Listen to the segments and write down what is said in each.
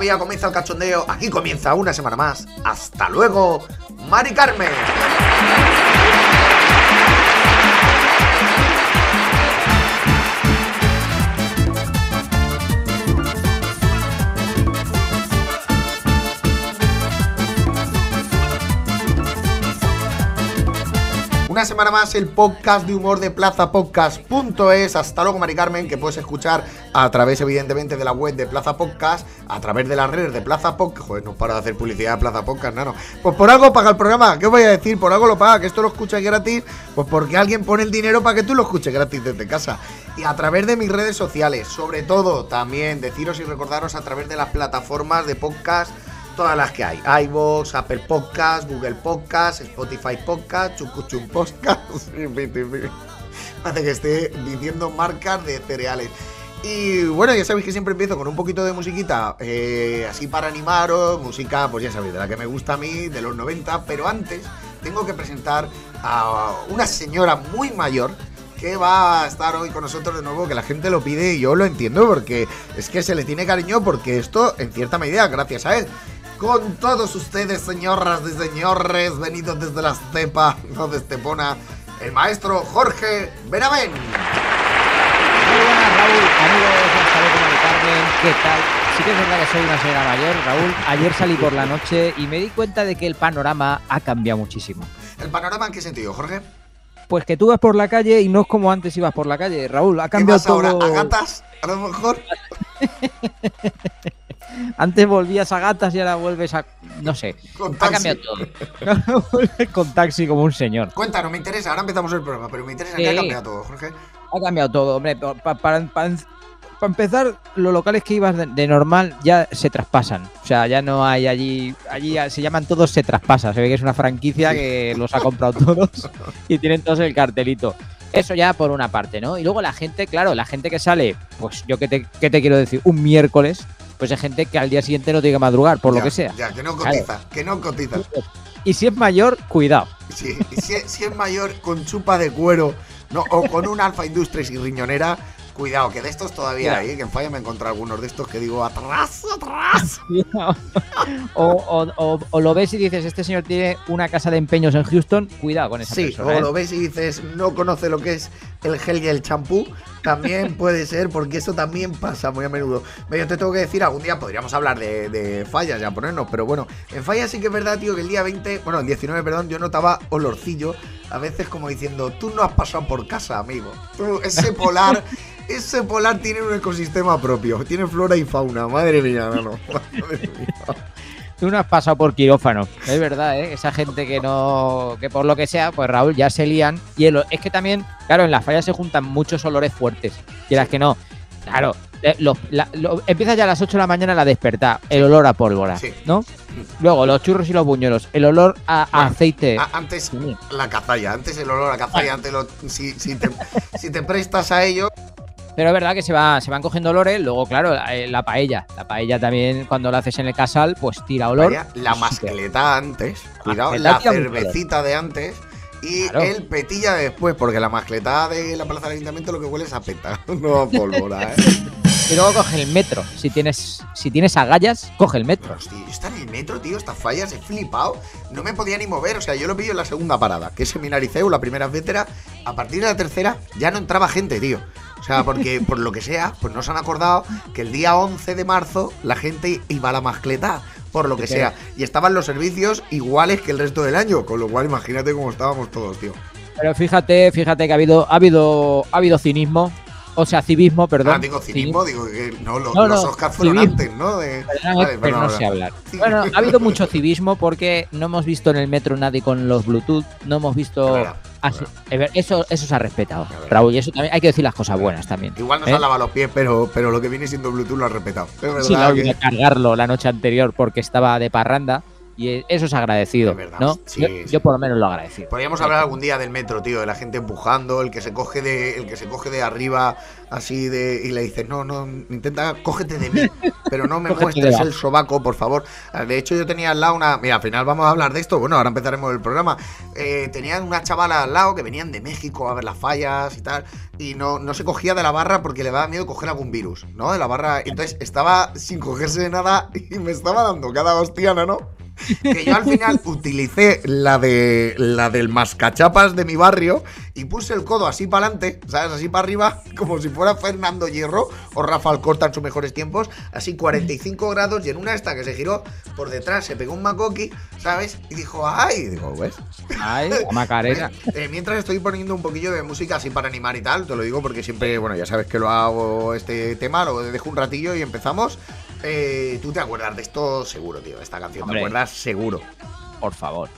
Garabía, comienza el cachondeo. Aquí comienza una semana más. Hasta luego, Mari Carmen. Una semana más el podcast de humor de plazapodcast.es. Hasta luego, Mari Carmen, que puedes escuchar a través, evidentemente, de la web de Plaza Podcast, a través de las redes de Plaza Podcast. Joder, no para de hacer publicidad de Plaza Podcast, no, no. Pues por algo paga el programa. ¿Qué voy a decir? Por algo lo paga, que esto lo escuchas gratis. Pues porque alguien pone el dinero para que tú lo escuches gratis desde casa. Y a través de mis redes sociales, sobre todo, también deciros y recordaros a través de las plataformas de podcast todas las que hay. iVoox, Apple Podcast, Google Podcast, Spotify Podcast, Chucuchum Podcast. Hace que esté diciendo marcas de cereales. Y bueno, ya sabéis que siempre empiezo con un poquito de musiquita, eh, así para animaros, música, pues ya sabéis, de la que me gusta a mí, de los 90, pero antes tengo que presentar a una señora muy mayor que va a estar hoy con nosotros de nuevo, que la gente lo pide y yo lo entiendo porque es que se le tiene cariño porque esto, en cierta medida, gracias a él. Con todos ustedes, señoras y señores, venidos desde la estepa, no de Estepona, el maestro Jorge Benavén. Muy buenas, Raúl, amigos, hasta luego, Carmen, ¿qué tal? Sí que es verdad que soy una señora mayor, Raúl. Ayer salí por la noche y me di cuenta de que el panorama ha cambiado muchísimo. ¿El panorama en qué sentido, Jorge? Pues que tú vas por la calle y no es como antes ibas por la calle, Raúl. Ha ¿Qué cambiado vas ahora? todo. ¿A gatas? A lo mejor. Antes volvías a gatas y ahora vuelves a. No sé. Con Ha taxi. cambiado todo. Con taxi como un señor. Cuéntanos, me interesa, ahora empezamos el programa, pero me interesa que Sí. ha cambiado todo, Jorge. Ha cambiado todo, hombre. pa- pa- para, para- para empezar, los locales que ibas de, de normal ya se traspasan. O sea, ya no hay allí. Allí se llaman todos se traspasa. Se ve que es una franquicia que los ha comprado todos y tienen todos el cartelito. Eso ya por una parte, ¿no? Y luego la gente, claro, la gente que sale, pues yo te, qué te quiero decir, un miércoles, pues hay gente que al día siguiente no tiene que madrugar, por Ya, lo que sea. Ya, que no cotiza, que no cotiza. Y si es mayor, cuidado. Sí, si, si es mayor con chupa de cuero no, o con un Alfa Industries y riñonera, cuidado, que de estos todavía hay, que en falla me he encontrado algunos de estos que digo, atrás, atrás. o, o- o- o lo ves y dices, este señor tiene una casa de empeños en Houston, cuidado con esa Sí, persona. o ¿eh? lo ves y dices, no conoce lo que es el gel y el champú, también puede ser, porque eso también pasa muy a menudo. Yo te tengo que decir, algún día podríamos hablar de, de fallas, ya ponernos, pero bueno, en fallas sí que es verdad, tío, que el día 20, bueno, el 19, perdón, yo notaba olorcillo, a veces como diciendo, tú no has pasado por casa, amigo. Tú, ese polar, ese polar tiene un ecosistema propio, tiene flora y fauna, madre mía, no, no. Madre mía. Tú no has pasado por quirófano. Es verdad, ¿eh? Esa gente que no. que por lo que sea, pues Raúl ya se lían. Y el- es que también, claro, en las fallas se juntan muchos olores fuertes. Quieras que no. Claro, eh, los- la- lo- empieza ya a las 8 de la mañana la despertar. El olor a pólvora, Sí. ¿no? Luego los churros y los buñuelos. El olor a, aceite. A- antes la cazalla, antes el olor a cazalla, antes lo- si, si te, si te prestas a ello, Pero es verdad que se, va, se van cogiendo olores. Luego, claro, la, eh, la paella. La paella también, cuando la haces en el casal, pues tira olor. vaya, la mascleta antes, cuidado, la mucho cervecita de antes y Claro. el petilla de después, porque la mascleta de la plaza del ayuntamiento lo que huele es a peta, no a pólvora, ¿eh? Y luego coge el metro. Si tienes, si tienes agallas, coge el metro. Hostia, estaba en el metro, tío, estas fallas, he flipado. No me podía ni mover, o sea, yo lo pillo en la segunda parada, que es Seminariceu, la primera etcétera. A partir de la tercera ya no entraba gente, tío. O sea, porque por lo que sea, pues no se han acordado que el día 11 de marzo la gente iba a la mascleta, por lo que sea. Y estaban los servicios iguales que el resto del año, con lo cual imagínate cómo estábamos todos, tío. Pero fíjate, fíjate que ha habido, ha habido, ha habido cinismo. O sea, civismo, perdón. Ah, digo cinismo, digo que no, lo- No, los no, Oscars fueron civismo. antes, ¿no? De- Perdóname, Vale, pero no sé hablar. Bueno, ha habido mucho civismo porque no hemos visto en el metro nadie con los Bluetooth, no hemos visto. Ver- eso, eso se ha respetado. Raúl, y eso también hay que decir las cosas buenas también. Igual no se ¿Eh? han lavado los pies, pero, pero lo que viene siendo Bluetooth lo ha respetado. Es verdad Sí, que- cargarlo la noche anterior porque estaba de parranda Y eso es agradecido, verdad, ¿no? sí, yo, sí. yo por lo menos lo agradecido. Podríamos hablar algún día del metro, tío, de la gente empujando, el que se coge de, el que se coge de arriba, así de, y le dices, no, no, intenta, cógete de mí, pero no me muestres el sobaco, por favor. Ah, De hecho, yo tenía al lado una, mira, al final vamos a hablar de esto, bueno, ahora empezaremos el programa. Eh, tenía una chavala al lado que venían de México a ver las fallas y tal, y no, no se cogía de la barra porque le daba miedo coger algún virus, ¿no? De la barra, entonces estaba sin cogerse de nada y me estaba dando cada hostiana, ¿no? Que yo al final utilicé la de la del mascachapas de mi barrio y puse el codo así para adelante, ¿sabes? Así para arriba, como si fuera Fernando Hierro o Rafa Alcorta en sus mejores tiempos, así 45 grados y en una esta que se giró por detrás se pegó un macoqui, ¿sabes? Y dijo, ¡ay! Y digo, ¿ves? Ay, Macarena. Eh, mientras estoy poniendo un poquillo de música así para animar y tal, te lo digo porque siempre, bueno, ya sabes que lo hago este tema, lo dejo un ratillo y empezamos. Eh, Tú te acuerdas de esto seguro, tío, esta canción, Hombre. ¿te acuerdas? Seguro. Por favor.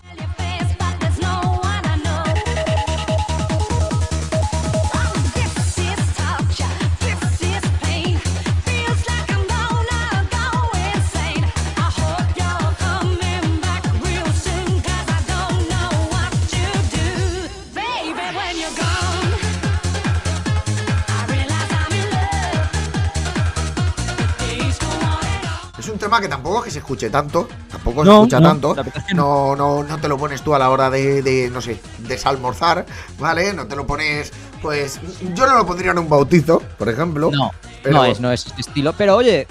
Es un tema que tampoco es que se escuche tanto, tampoco se escucha no, tanto. No, no, no te lo pones tú a la hora de, de, no sé, desalmorzar, ¿vale? No te lo pones, pues, yo no lo pondría en un bautizo, por ejemplo. No, Pero- no es, no es este estilo. Pero oye,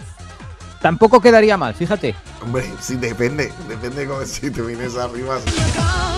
tampoco quedaría mal, fíjate. Hombre, sí, depende, depende como si te vienes arriba. I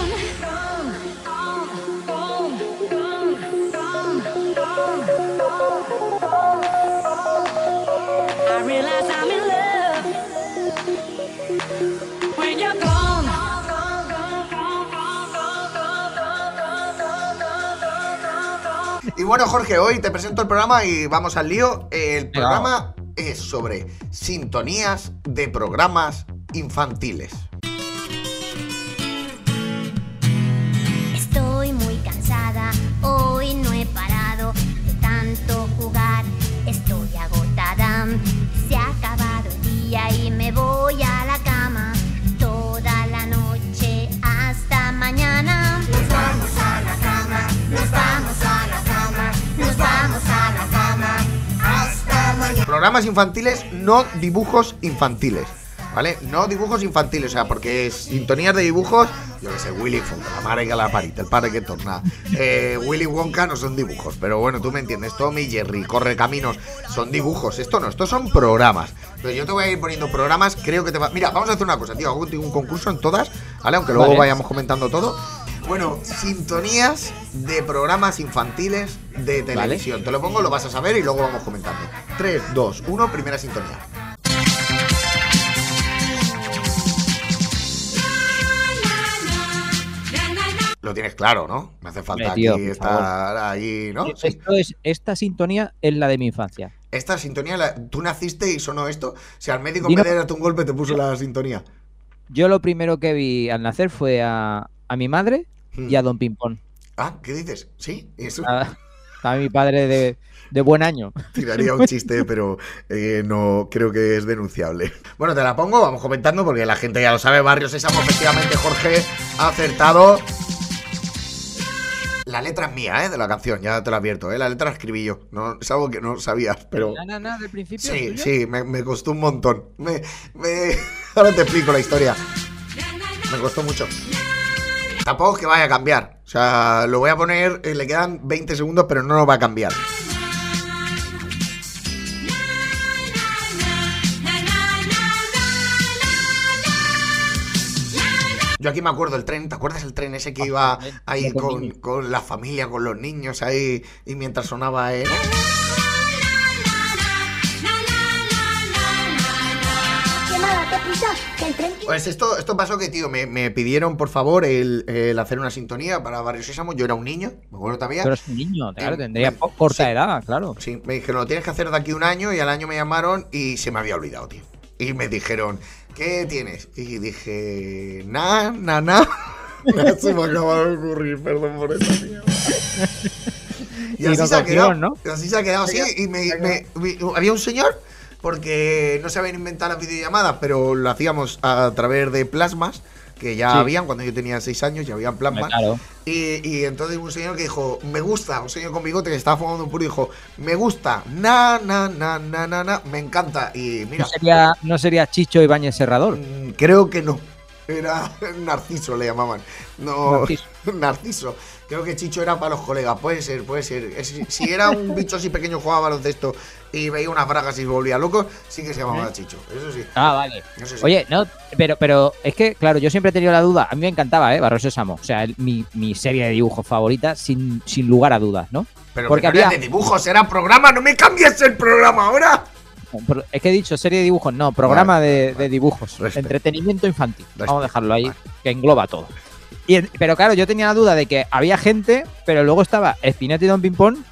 Y bueno, Jorge, hoy te presento el programa y vamos al lío. El programa es sobre sintonías de programas infantiles. Programas infantiles, no dibujos infantiles. ¿Vale? No dibujos infantiles, o sea, porque sintonías de dibujos, yo que sé, Willy Fonka, la madre que la parita, el padre que torna. Eh, Willy Wonka no son dibujos, pero bueno, tú me entiendes. Tommy Jerry, Corre Caminos, son dibujos. Esto no, estos son programas. Pero yo te voy a ir poniendo programas, creo que te va. Mira, vamos a hacer una cosa, tío. Hago un concurso en todas, ¿vale? Aunque luego Vale. vayamos comentando todo. Bueno, sintonías de programas infantiles de televisión. Te lo pongo, lo vas a saber y luego vamos comentando. 3, 2, 1, primera sintonía. Lo tienes claro, ¿no? Me hace falta tío, aquí estar ahí, ¿no? Esto es, esta sintonía es la de mi infancia. Esta sintonía, la- tú naciste y sonó esto. Si al médico Dino- de darte un golpe te puso la sintonía. Yo lo primero que vi al nacer fue a, a mi madre y a Don Pimpón. Ah, ¿qué dices? Sí, eso A, a mi padre de, de buen año. tiraría un chiste, pero eh, no creo que es denunciable. Bueno, te la pongo, vamos comentando porque la gente ya lo sabe. Barrio Sésamo, efectivamente, Jorge ha acertado. La letra es mía, ¿eh? De la canción, ya te lo advierto, ¿eh? La letra la escribí yo. No, es algo que no sabías, pero... Na, na, na, del principio. Sí, sí, me, me costó un montón. Me, me- Ahora te explico la historia. Me costó mucho. Tampoco es que vaya a cambiar. O sea, lo voy a poner, eh, le quedan 20 segundos, pero no lo va a cambiar. Yo aquí me acuerdo el tren, ¿te acuerdas el tren ese que iba ahí Con con la familia, con los niños ahí, y mientras sonaba eh, Pues esto, esto pasó que, tío, me, me pidieron, por favor, el, el hacer una sintonía para Barrio Sésamo. Yo era un niño, me acuerdo todavía. Pero es un niño, claro, Eh, tendría me- corta sí. edad, claro. Sí, me dijeron, lo tienes que hacer de aquí a un año y al año me llamaron y se me había olvidado, tío. Y me dijeron, ¿qué tienes? Y dije, na, na, na. Se me acaba de ocurrir, perdón por esa mierda. Y Y así no se ha quedado, ¿no? Y así se ha quedado así. Y me, me- me- había un señor porque no se habían inventado las videollamadas, pero lo hacíamos a través de plasmas, que ya Sí. habían, cuando yo tenía seis años ya habían plasmas. Claro. Y, y entonces un señor que dijo, me gusta, un señor con bigote que estaba fumando un puro, dijo, me gusta, na, na, na, na, na, na, me encanta. Y mira, ¿No sería, ¿No sería Chicho Ibáñez Serrador? mm, creo que no. Era Narciso, le llamaban. No, Narciso. Narciso. Creo que Chicho era para los colegas. Puede ser, puede ser. Si era un bicho así pequeño, jugaba baloncesto y veía unas bragas y se volvía loco, sí que se llamaba Chicho. Eso sí. Ah, vale. Eso sí. Oye, no, pero, pero es que, claro, yo siempre he tenido la duda. A mí me encantaba, ¿eh? Barrio Sésamo. O sea, el- mi, mi serie de dibujos favorita, sin, sin lugar a dudas, ¿no? pero porque no había- de dibujos, era programa. No me cambies el programa ahora. Es que he dicho serie de dibujos, no, programa de, de dibujos. Entretenimiento infantil. Vamos a dejarlo ahí, que engloba todo. Y, pero claro, yo tenía la duda de que había gente, pero luego estaba Spinetta y Don Pimpón,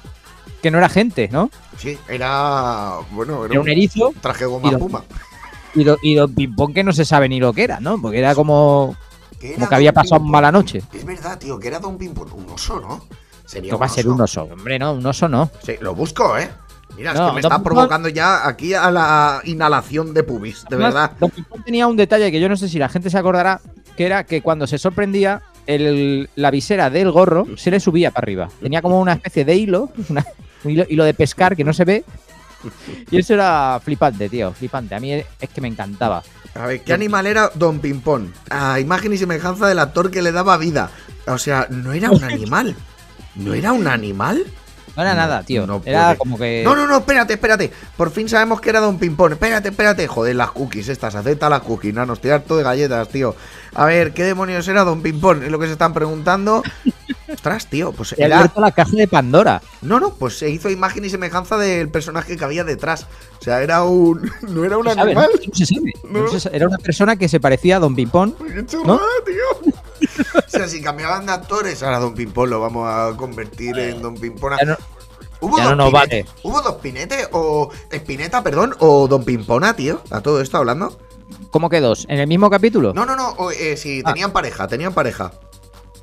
que no era gente, ¿no? Sí, era. Bueno, era, Era un erizo traje goma y lo- puma. y, do- y Don Pimpón que no se sabe ni lo que era, ¿no? Porque era como, como que había Don pasado Pimpón. mala noche. Es verdad, tío, que era Don Pimpón. Un oso, ¿no? Sería No va a ser un oso, hombre, no, un oso no. Sí, lo busco, ¿eh? Mira, es No, que me está provocando ya aquí a la inhalación de pubis, de Además, verdad. Don Pimpón tenía un detalle que yo no sé si la gente se acordará, que era que cuando se sorprendía, el- la visera del gorro se le subía para arriba. Tenía como una especie de hilo, una- un hilo, hilo de pescar que no se ve. Y eso era flipante, tío, flipante. A mí es que me encantaba. A ver, ¿qué animal era Don Pimpón? A imagen y semejanza del actor que le daba vida. O sea, no era un animal. ¿No era un animal? No era nada, tío. no era puede. como que. No, no, no, espérate, espérate. Por fin sabemos que era Don Pimpón. Espérate, espérate. Joder, las cookies estas. Acepta las cookies, no, nos estoy harto de galletas, tío. A ver, ¿qué demonios era Don Pimpón? Es lo que se están preguntando. Ostras, tío, pues He era. abierto la caja de Pandora. No, no, pues se hizo imagen y semejanza del personaje que había detrás. O sea, era un. No era un ¿Se sabe, animal. no? No se sabe. No se sabe. Era una persona que se parecía a Don Pimpón. ¡Qué tío! O sea, si cambiaban de actores, ahora Don Pimpón lo vamos a convertir en Don Pimpón. No- ¿Hubo dos no Pinetes? vale. ¿Hubo dos pinetes o Espineta, perdón, o Don Pimpona, tío? ¿A todo esto hablando? ¿Cómo que dos? ¿En el mismo capítulo? No, no, no, o, eh, sí, Ah. tenían pareja, tenían pareja.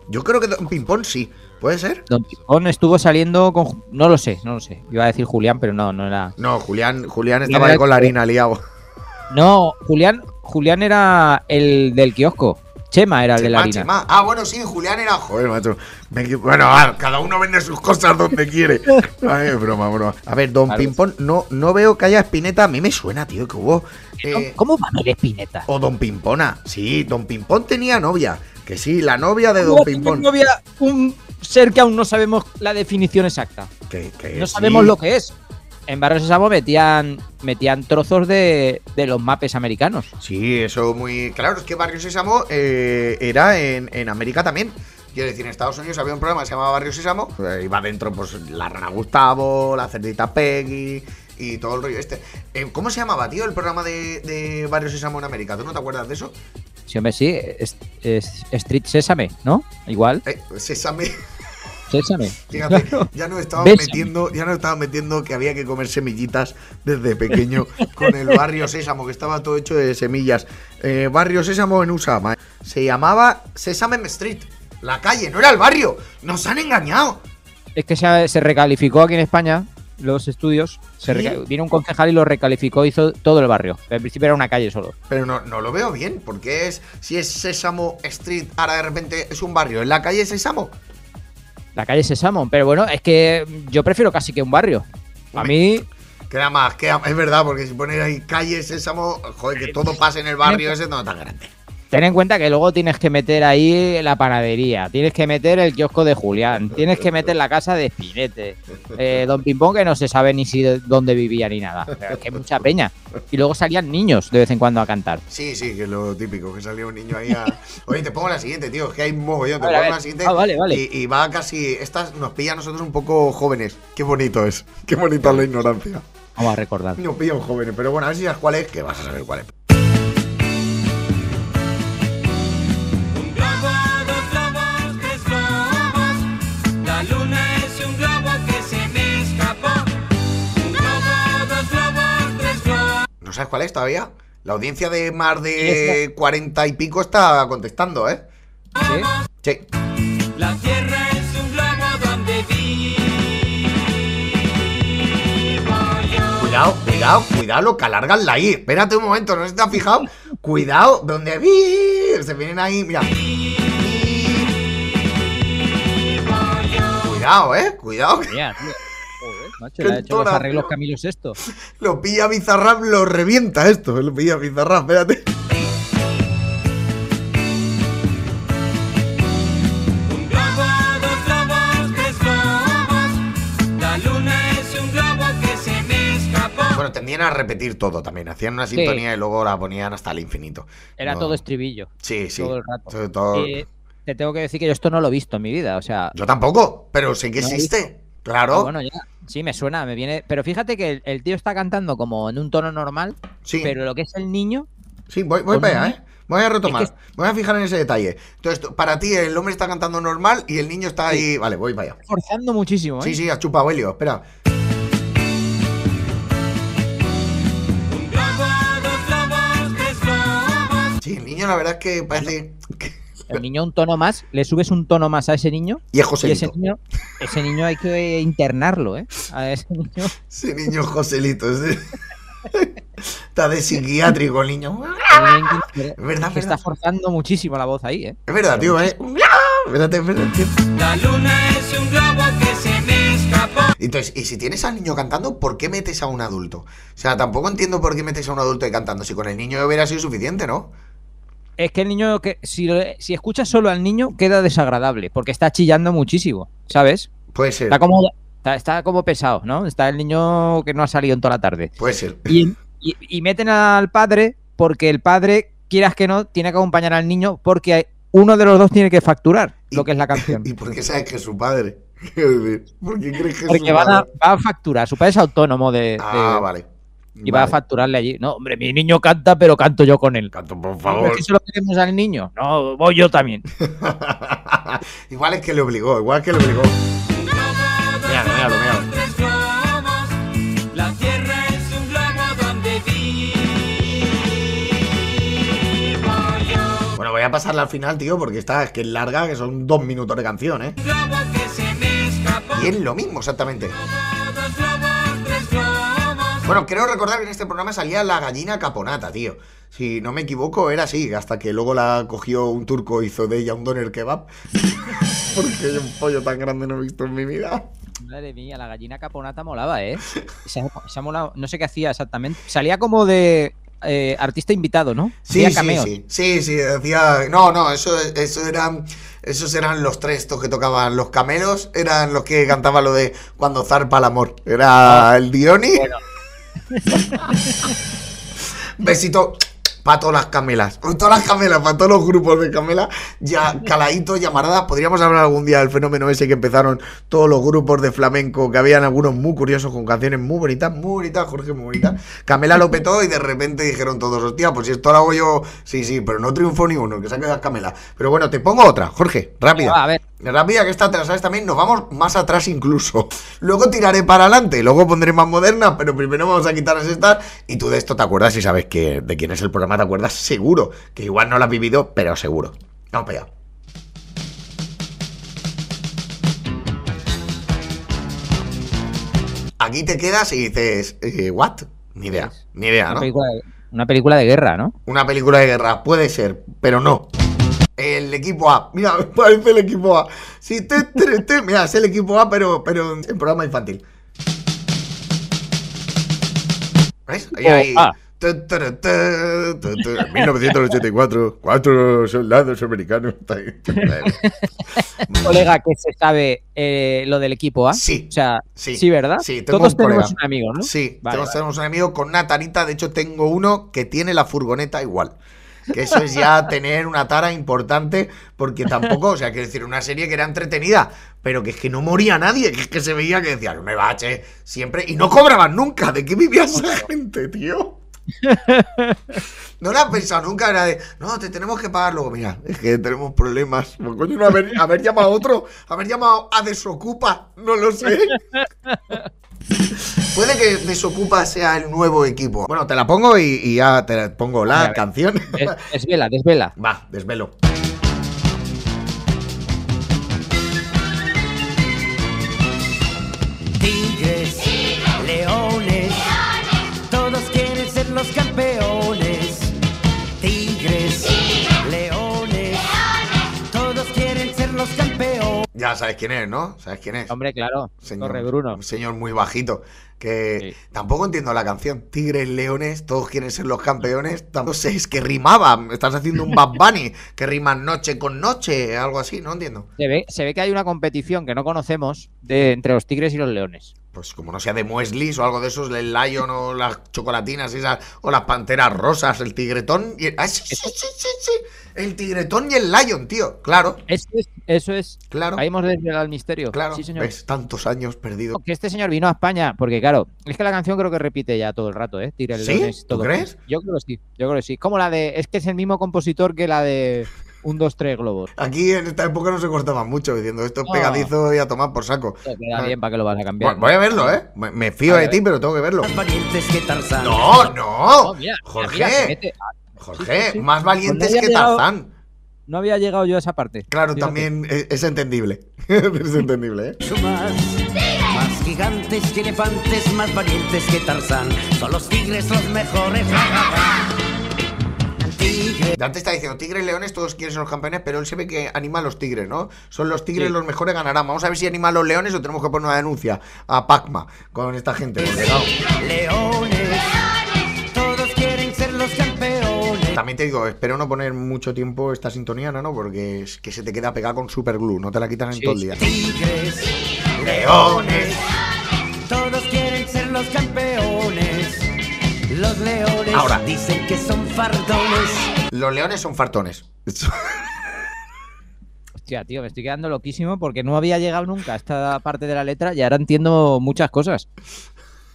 Yo creo que Don Pimpón sí. ¿Puede ser? Don Pimpón estuvo saliendo con. No lo sé, no lo sé. Iba a decir Julián, pero no, no era. No, Julián, Julián estaba ahí con la harina liado. No, Julián, Julián era el del kiosco. Chema era el de la Chema, harina. Chema. Ah, bueno, sí, Julián era. Joder, macho. Me Bueno, ah, cada uno vende sus cosas donde quiere. Ay, broma, broma. A ver, Don Claro. Pimpón, no, no veo que haya espineta. A mí me suena, tío, que hubo. eh, ¿Cómo va a haber espineta? o Don Pimpona. Sí, Don Pimpón tenía novia. Que sí, la novia de Don ¿Cómo tiene Pimpón. novia un ser que aún no sabemos la definición exacta? Que, que No sí. sabemos lo que es. En Barrio Sésamo metían, metían trozos de, de los mapes americanos. Sí, eso muy. Claro, es que Barrio Sésamo eh, era en, en América también. Quiero decir, en Estados Unidos había un programa que se llamaba Barrio Sésamo. eh, iba dentro, pues, la rana Gustavo, la cerdita Peggy y todo el rollo este. Eh, ¿Cómo se llamaba, tío, el programa de, de Barrio Sésamo en América? ¿Tú no te acuerdas de eso? Sí, hombre, sí. es- es Street Sésame, ¿no? Igual. Eh, Sésame. Sésame. Fíjate, ya nos estaban Bésame. metiendo, ya nos estaban metiendo que había que comer semillitas desde pequeño con el barrio Sésamo, que estaba todo hecho de semillas. Eh, barrio Sésamo en Usama. Se llamaba Sesame Street. La calle, no era el barrio. Nos han engañado. Es que se, se recalificó aquí en España los estudios. Se Vino un concejal y lo recalificó, hizo todo el barrio. En principio era una calle solo. Pero no, no lo veo bien, porque es, si es Sésamo Street, ahora de repente es un barrio. ¿En la calle Sésamo? La calle Sésamo. Pero bueno, es que yo prefiero casi que un barrio. A mí, Queda más, queda, es verdad, porque si pones ahí calle Sésamo, joder, que todo pase en el barrio ese no es tan grande. Ten en cuenta que luego tienes que meter ahí la panadería, tienes que meter el kiosco de Julián, tienes que meter la casa de Espinete, eh, Don Pimpón que no se sabe ni si de dónde vivía ni nada. Pero es que hay mucha peña. Y luego salían niños de vez en cuando a cantar. Sí, sí, que es lo típico, que salía un niño ahí a... Oye, te pongo la siguiente, tío, es que hay mogollón, te A ver, a pongo la siguiente. Ah, vale, vale. Y, y va casi... Esta nos pilla a nosotros un poco jóvenes. Qué bonito es, qué bonita es la ignorancia. Vamos a recordar. Nos pillan jóvenes, pero bueno, a ver si sabes cuál es, que vas a saber cuál es. ¿No sabes cuál es todavía? La audiencia de más de 40 y pico está contestando, ¿eh? ¿Sí? Sí. La tierra es un globo donde vivo yo. cuidado, cuidado, cuidado lo que alargan la I. Espérate un momento, ¿no se te has fijado? Cuidado, donde vi. Se vienen ahí, mira. Cuidado, eh, cuidado. Mira, tío. Macho, le ha hecho los arreglos Camilos esto. Lo pilla Bizarrap, lo revienta esto. Lo pilla Bizarrap, espérate. Un globo, dos globos, tres globos. La luna es un globo que se me escapó. Bueno, tendían a repetir todo también. Hacían una Sí. sintonía y luego la ponían hasta el infinito. Era No. todo estribillo. Sí, sí. todo el rato. Todo- todo- Eh, te tengo que decir que yo esto no lo he visto en mi vida. O sea, Yo tampoco, pero sé que No, existe. Claro. ah, bueno, ya. Sí, me suena, me viene. Pero fíjate que el, el tío está cantando como en un tono normal, sí, pero lo que es el niño, sí, voy, voy para allá, ¿eh? Voy a retomar. Es que- Voy a fijar en ese detalle. Entonces, para ti, el hombre está cantando normal y el niño está ahí. Vale, voy para allá. forzando muchísimo, ¿eh? Sí, sí, has chupado Helio. Espera. Sí, el niño, la verdad es que parece. que- El niño un tono más, le subes un tono más a ese niño Y es y Joselito. ese niño, ese niño hay que internarlo, ¿eh? A ese niño. Ese niño es Joselito. ese- está de psiquiátrico el niño. Es verdad, que es está forzando muchísimo la voz ahí, ¿eh? Es verdad, tío, ¿eh? Espérate, espérate, tío. La luna es un globo que se me escapó. Entonces, y si tienes al niño cantando, ¿por qué metes a un adulto? O sea, tampoco entiendo por qué metes a un adulto ahí cantando. Si con el niño hubiera sido suficiente, ¿no? Es que el niño, que si, si escuchas solo al niño, queda desagradable, porque está chillando muchísimo, ¿sabes? Puede ser. Está como, está, está como pesado, ¿no? Está el niño que no ha salido en toda la tarde. Puede ser. Y, y- y meten al padre porque el padre, quieras que no, tiene que acompañar al niño porque uno de los dos tiene que facturar lo que es la canción. ¿Y por qué sabes que es su padre? ¿Por qué crees que es Porque su van a, padre? va a facturar. Su padre es autónomo de, Ah, de- vale. Y va a facturarle allí. No, hombre, mi niño canta, pero canto yo con él. Canto, por favor. es que se lo queremos al niño. No, voy yo también. igual es que le obligó, igual que le obligó. Míralo, míralo, míralo. globos, tres globos. La tierra es un globo donde vivo yo. Bueno, voy a pasarla al final, tío, porque está, es que es larga, que son dos minutos de canción, ¿eh? Un globo que se me escapó. Y es lo mismo, exactamente. Bueno, creo recordar que en este programa salía la gallina caponata, tío. Si no me equivoco, era así, hasta que luego la cogió un turco y hizo de ella un doner kebab. Porque yo un pollo tan grande no he visto en mi vida. Madre mía, la gallina caponata molaba, ¿eh? Se ha, molado. No sé qué hacía exactamente. Salía como de eh, artista invitado, ¿no? Sí, Hacía sí, cameos. sí. Sí, sí, decía. No, no, eso, eso eran. Esos eran los tres estos que tocaban. Los camelos eran los que cantaban lo de cuando zarpa el amor. Era el Dioni. Besito para todas las camelas. Todas las camelas, para todos los grupos de camelas. Ya, caladitos, llamaradas. Podríamos hablar algún día del fenómeno ese que empezaron todos los grupos de flamenco, que habían algunos muy curiosos con canciones muy bonitas, muy bonitas, Jorge, muy bonitas. Camela lo petó y de repente dijeron todos, hostia, pues si esto lo hago yo, sí, sí, pero no triunfó ni uno, que se ha quedado Camela. Pero bueno, te pongo otra, Jorge, rápida. Ah, a ver, Rápida, que esta te la sabes también, nos vamos más atrás incluso. Luego tiraré para adelante, luego pondré más moderna, pero primero vamos a quitarnos estas. Y tú de esto te acuerdas y sabes que de quién es el programa, te acuerdas seguro. Que igual no lo has vivido, pero seguro. Vamos para allá. Aquí te quedas y dices, eh, ¿what? Ni idea, ni idea, una, ¿no? película de, una película de guerra, ¿no? Una película de guerra, puede ser, pero no. El equipo A, mira, parece el equipo A. Sí, te, te, te, mira, es el equipo A, pero, pero en programa infantil. ¿Ves? Ahí, ahí. A. Tu, tu, tu, tu, tu. 1984, cuatro soldados americanos. Colega que se sabe eh, lo del equipo A. Sí, O sea, sí, sí, ¿verdad? sí, tengo Todos un colega. tenemos un amigo, ¿no? Sí, Vale, vale. tenemos un amigo con una tarita. De hecho, tengo uno que tiene la furgoneta igual. Que eso es ya tener una tara importante, porque tampoco, o sea, quiero decir, una serie que era entretenida, pero que es que no moría nadie, que es que se veía que decían, me bache, siempre, y no cobraban nunca. ¿De qué vivía esa gente, tío? No lo has pensado nunca, era de, no, te tenemos que pagar luego. Mira, es que tenemos problemas. Pues, coño, no haber, haber llamado a otro, haber llamado a Desocupa, no lo sé. Puede que Desocupa sea el nuevo equipo. Bueno, te la pongo y, y ya te pongo la canción. Des, desvela, desvela. Va, desvelo. Tigres, Tigres leones, leones, todos quieren ser los campeones. Ya sabes quién es, ¿no? ¿Sabes quién es? Hombre, claro. Señor, Torre Bruno. Un señor muy bajito. Que Sí. tampoco entiendo la canción. Tigres, leones, todos quieren ser los campeones. Tampoco sé, es que rimaba. Estás haciendo un Bad Bunny que rima noche con noche, algo así, no entiendo. Se ve, se ve que hay una competición que no conocemos de, entre los tigres y los leones. Pues como no sea de Mueslis o algo de esos, el Lion o las chocolatinas esas, o las panteras rosas, el tigretón y el... ah, sí, sí, sí, sí, sí. El tigretón y el Lion, tío. Claro, Eso es. Eso es. claro, Ahí hemos desvelado el misterio. claro. Sí, señor. ¿Ves? Tantos años perdidos. Que este señor vino a España, porque claro, es que la canción creo que repite ya todo el rato, ¿eh? Tigres, ¿Sí? leones, ¿Tú todo. crees? Yo creo que sí, yo creo que sí. Como la de. Es que es el mismo compositor que la de Un, dos, tres globos. Aquí en esta época no se cortaba mucho diciendo esto es No. pegadizo y a tomar por saco. Esto queda bien para que lo vas a cambiar. Bueno, voy a verlo, ¿eh? Me, me fío de ti, pero tengo que verlo. Más valientes que Tarzán. No, no. No, mira, Jorge. mira, se mete- Jorge, Sí, sí, sí. más valientes Pues que había llegado- Tarzán. No había llegado yo a esa parte. Claro, Fíjate. también es, es entendible. es entendible, ¿eh? Más gigantes que elefantes, más valientes que Tarzán. Son los tigres los mejores. Ra, ra, ra. Tigre. Ya te está diciendo, tigres, leones, todos quieren ser los campeones, pero él se ve que anima a los tigres, ¿no? Son los tigres Sí. los mejores, ganarán. Vamos a ver si anima a los leones o tenemos que poner una denuncia a Pacma con esta gente. Porque, claro, Leones. Todos quieren ser los campeones. también te digo, espero no poner mucho tiempo esta sintonía, ¿no? porque es que se te queda pegada con superglue, no te la quitan en Sí, todo el día. Tigres. Leones. Todos quieren ser los campeones. Los leones Ahora. dicen que son fardones. Los leones son fartones. Hostia, tío, me estoy quedando loquísimo porque no había llegado nunca a esta parte de la letra y ahora entiendo muchas cosas.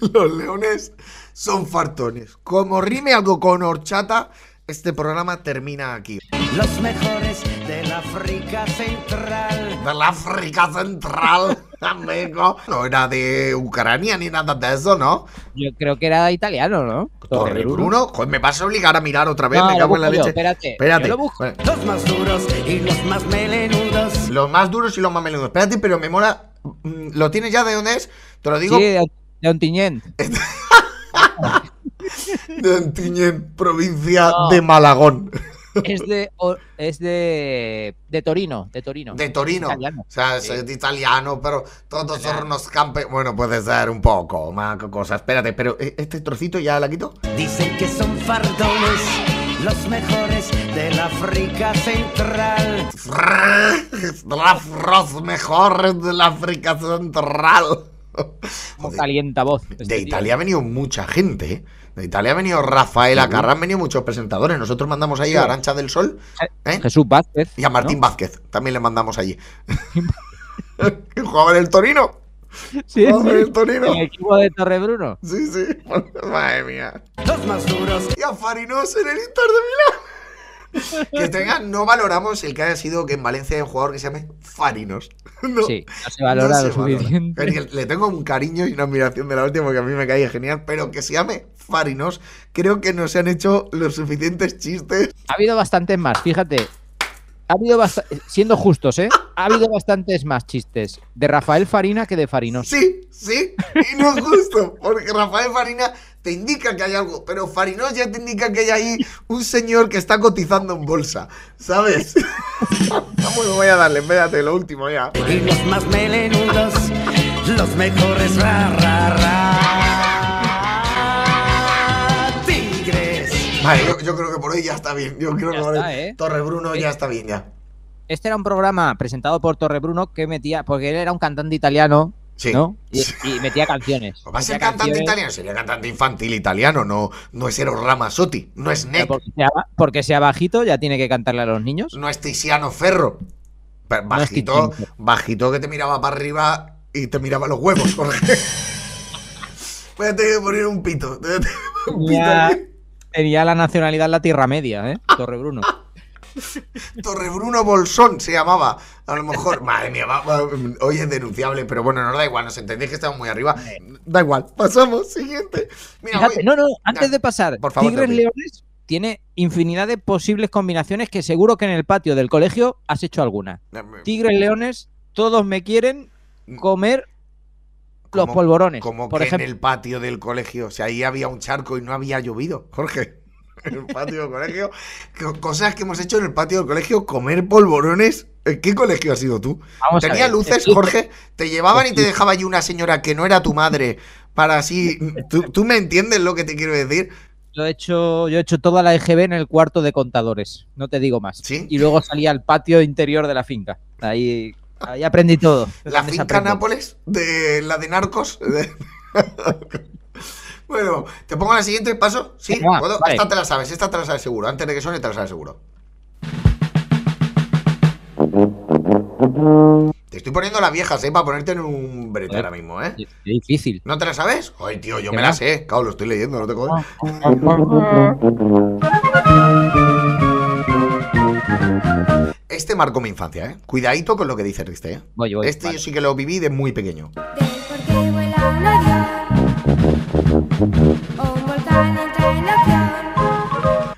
Los leones son fartones. Como rime algo con horchata, este programa termina aquí. Los mejores de la África Central. De la África Central, amigo. No era de Ucrania ni nada de eso, ¿no? Yo creo que era italiano, ¿no? Torre Bruno. Joder, me vas a obligar a mirar otra vez, No, me lo cago en la yo, leche. espérate, Espérate. yo lo busco. Bueno, Los más duros y los más melenudos. los más duros y los más menudos. Espérate, pero me mola. mm, ¿Lo tienes ya de dónde es? Te lo digo. Sí, de, de Ontinyent. De Antiñén, provincia No. de Malagón. Es de es de de Torino, de Torino. De Torino. Italiano. O sea, Sí. es italiano, pero todos son unos campe. Bueno, puede ser un poco, más cosa. Espérate, pero ¿e- ¿este trocito ya la quito? Dicen que son fardones. Los mejores de la África Central. Los mejores de la África Central. Como calienta voz. este De tío. Italia ha venido mucha gente, ¿eh? De Italia ha venido Rafael Acarra, han venido muchos presentadores. Nosotros mandamos ahí a Arancha del Sol ¿eh? Jesús Vázquez. y a Martín ¿no? Vázquez. También le mandamos allí. que jugaba en el Torino. Sí, Jugaba en sí. el Torino. El equipo de Torre Bruno. Sí, sí. Madre mía. Los más duros. Y a Farinos en el Inter de Milán. Que tengan, no valoramos el que haya sido que en Valencia hay un jugador que se llame Farinos. No, Sí, no se valora no lo se suficiente. Que Le tengo un cariño y una admiración de la última porque a mí me caía genial, pero que se llame Farinos, creo que no se han hecho los suficientes chistes. Ha habido bastantes más, fíjate. Ha habido siendo justos, ¿eh? Ha habido bastantes más chistes de Rafael Farina que de Farinos. Sí, sí, y no es justo, porque Rafael Farina te indica que hay algo, pero Farinos ya te indica que hay ahí un señor que está cotizando en bolsa, ¿sabes? bueno, voy a darle, espérate, lo último ya. Y los más melenudos. Los mejores. Ra, ra, ra. Vale, yo, yo creo que por hoy ya está bien. Yo creo Ya que por está, ¿eh? Torre Bruno ya está bien ya. Este era un programa presentado por Torre Bruno que metía, porque él era un cantante italiano, Sí. ¿no? Y, y metía canciones. Va a ser cantante canciones, italiano, sería cantante infantil italiano, no, no es Eros Ramazzotti, no es Nick, Porque sea, porque sea bajito, ya tiene que cantarle a los niños. no es Tiziano Ferro. No Bajito, bajito que te miraba para arriba y te miraba los huevos. Voy a tener que poner un pito. un pito Tenía, la nacionalidad en la Tierra Media, ¿eh? Torre Bruno. Torre Bruno Bolsón se llamaba. A lo mejor, madre mía, va- va- hoy es denunciable, pero bueno, no da igual, nos entendéis que estamos muy arriba. Da igual, pasamos, siguiente. Mira, Fíjate, voy- no, no, antes de pasar, Por favor, Tigres. Leones tiene infinidad de posibles combinaciones que seguro que en el patio del colegio has hecho alguna. Tigres Leones, todos me quieren comer los polvorones. Como por que ejemplo, en el patio del colegio, o sea, ahí había un charco y no había llovido, Jorge. en el patio del colegio. Co- Cosas que hemos hecho en el patio del colegio, comer polvorones. ¿En qué colegio has ido tú? Vamos ¿Tenía luces. Jorge? ¿Te llevaban y te dejaba allí una señora que no era tu madre para así... ¿Tú, tú me entiendes lo que te quiero decir? Yo he hecho, yo he hecho toda la EGB en el cuarto de contadores, no te digo más. ¿Sí? Y luego salí al patio interior de la finca. Ahí, ahí aprendí todo. ¿La ¿Dónde se finca? Nápoles? ¿De la de Narcos? bueno, ¿te pongo la siguiente paso? ¿Sí? Venga, ¿Puedo? vale. Esta te la sabes, esta te la sabes seguro. Antes de que suene te la sabes seguro. Te estoy poniendo las viejas, ¿eh? Para ponerte en un brete Joder. ahora mismo, ¿eh? Es difícil. ¿No te la sabes? Ay, tío, yo ¿Qué me va? la sé. Claro, lo estoy leyendo, no te jodas. Este marcó mi infancia, ¿eh? Cuidadito con lo que dice Riste, ¿eh? Voy, voy, Este vale. yo sí que lo viví de muy pequeño.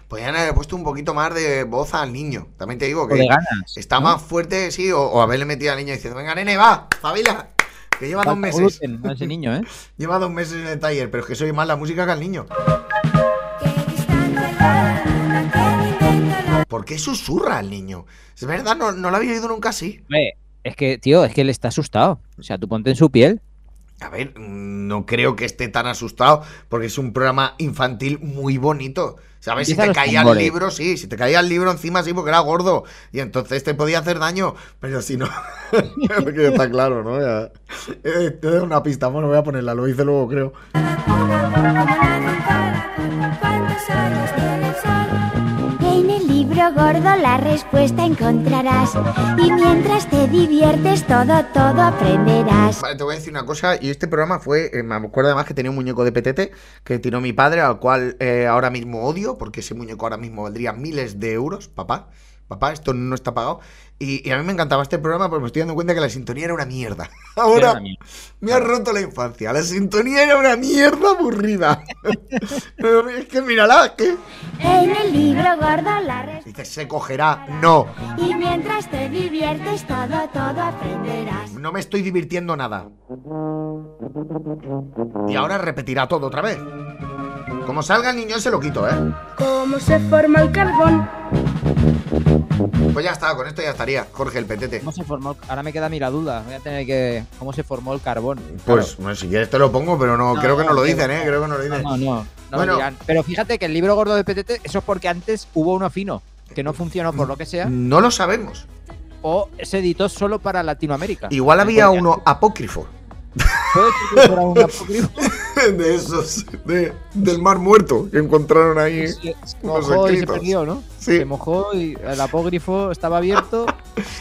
Podrían haber puesto un poquito más de voz al niño. También te digo que de ganas. está ¿no? más fuerte, sí, o, o haberle metido al niño diciendo, venga, nene, va, familia. Que lleva dos meses. gluten a ese niño, ¿eh? Lleva dos meses en el taller, pero es que soy más la música que al niño. ¿Por qué susurra al niño? Es verdad, no, no lo había oído nunca así. Es que, tío, es que él está asustado. O sea, tú ponte en su piel. A ver, no creo que esté tan asustado porque es un programa infantil muy bonito. ¿Sabes? Si te caía el libro, sí. Si te caía el libro encima, sí, porque era gordo. Y entonces te podía hacer daño. Pero si no. porque está claro, ¿no? Ya. Eh, te doy una pista. Bueno, voy a ponerla. Lo hice luego, creo. Gordo la respuesta encontrarás. Y mientras te diviertes, todo, todo aprenderás. Vale, te voy a decir una cosa. Y este programa fue. eh, me acuerdo además que tenía un muñeco de petete que tiró mi padre, al cual eh, ahora mismo odio, porque ese muñeco ahora mismo valdría miles de euros. Papá, papá, esto no está pagado. Y, y a mí me encantaba este programa porque me estoy dando cuenta que la sintonía era una mierda. Ahora una mierda. me ha roto la infancia. La sintonía era una mierda aburrida. Pero es que mírala, que. En el libro gordo la respuesta. Dice, se cogerá. No, Y mientras te diviertes, todo, todo aprenderás. no me estoy divirtiendo nada. Y ahora repetirá todo otra vez. Como salga el niño, se lo quito, ¿eh? ¿Cómo se forma el carbón? Pues ya está, con esto ya estaría. Jorge, el petete. ¿Cómo se formó? Ahora me queda a mí la duda. Voy a tener que. ¿Cómo se formó el carbón? Pues, bueno, si quieres te lo pongo, pero no, No, creo que no lo dicen, ¿eh? Creo que no lo dicen. No, no, no lo Bueno. dirán. Pero fíjate que el libro gordo de PTT, eso es porque antes hubo uno fino, que no funcionó por lo que sea, No lo sabemos. o se editó solo para Latinoamérica. Igual había uno apócrifo. Puede un apócrifo. De esos, de, del mar muerto que encontraron ahí. Se, mojó y se perdió, ¿no? Sí. Se mojó y el apócrifo estaba abierto,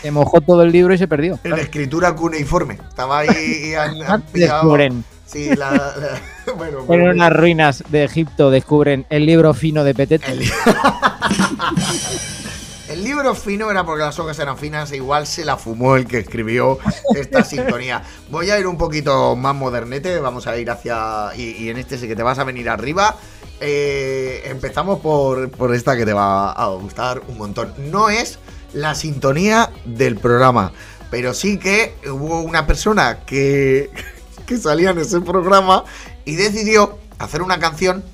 se mojó todo el libro y se perdió. En escritura cuneiforme. Estaba ahí y han, han descubren, Sí, la. la- bueno, en unas ruinas de Egipto descubren el libro fino de PTT. El, el libro fino era porque las hojas eran finas e igual se la fumó el que escribió esta sintonía. Voy a ir un poquito más modernete, vamos a ir hacia... Y, y en este sí que te vas a venir arriba. Eh, empezamos por, por esta que te va a gustar un montón. No es la sintonía del programa, pero sí que hubo una persona que, que salía en ese programa y decidió hacer una canción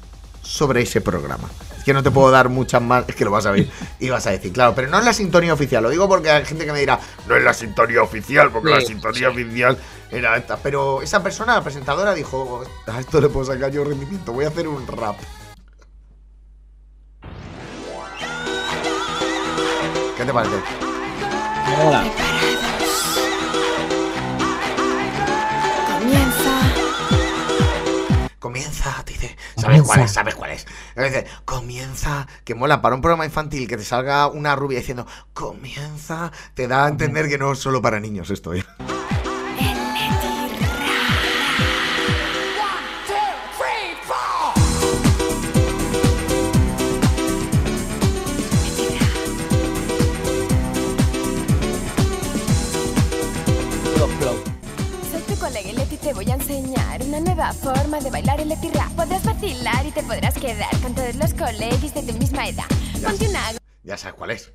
sobre ese programa. Es que no te puedo dar muchas más, es que lo vas a ver y vas a decir, claro, pero no es la sintonía oficial, lo digo porque hay gente que me dirá, no es la sintonía oficial, porque la Sí, sintonía oficial era esta. Pero esa persona, la presentadora, dijo, a esto le puedo sacar yo rendimiento, voy a hacer un rap. ¿Qué te parece? Hola. Dice, ¿sabes cuál es? ¿Sabes cuál es? Dice, comienza, que mola, para un programa infantil que te salga una rubia diciendo, comienza, te da a entender que no es solo para niños esto. ¿eh? Nueva forma de bailar el Leti Rap. Podrás vacilar y te podrás quedar con todos los colegis de tu misma edad. Ponte una Ya sabes cuál es.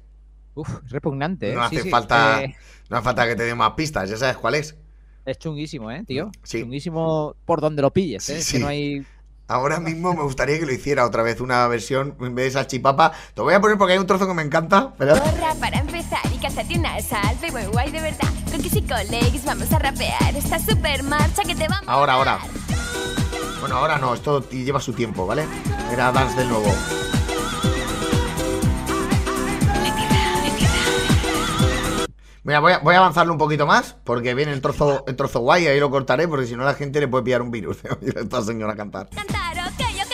Uf, es repugnante, ¿eh? No hace sí, falta, eh, no hace falta que te dé más pistas, ya sabes cuál es. es chunguísimo, ¿eh, tío? Sí. Chunguísimo por donde lo pilles, Sí, ¿eh? Es sí. que no hay... Ahora mismo me gustaría que lo hiciera otra vez, una versión en vez de salchipapa. Te voy a poner porque hay un trozo que me encanta. Gorra para empezar y calzate una salsa y buen guay de verdad. Con colegas vamos a rapear esta super marcha que te va a Ahora, ahora. Bueno, ahora no, esto lleva su tiempo, ¿vale? Era dance de nuevo. Mira, voy a, voy a avanzarlo un poquito más porque viene el trozo, el trozo guay, ahí lo cortaré porque si no la gente le puede pillar un virus de oír a esta señora cantar. cantar, ok, ok.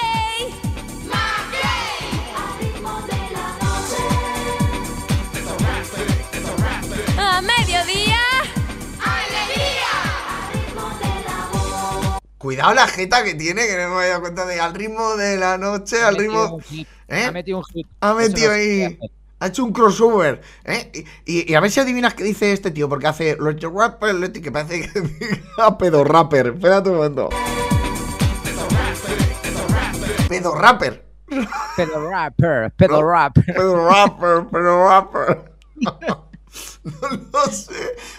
A mediodía. Cuidado la jeta que tiene, que no me había dado cuenta de al ritmo de la noche, al ritmo... ¿Eh? Ha metido un hit. Ha metido ahí. Ha hecho un crossover. ¿eh? Y, y- y a ver si adivinas qué dice este tío, porque hace los rapper, que parece que diga pedo rapper. Espérate un momento. Pedo rapper. Pedo rapper, pedo No. rapper. Pedo rapper, pedo rapper. No lo sé.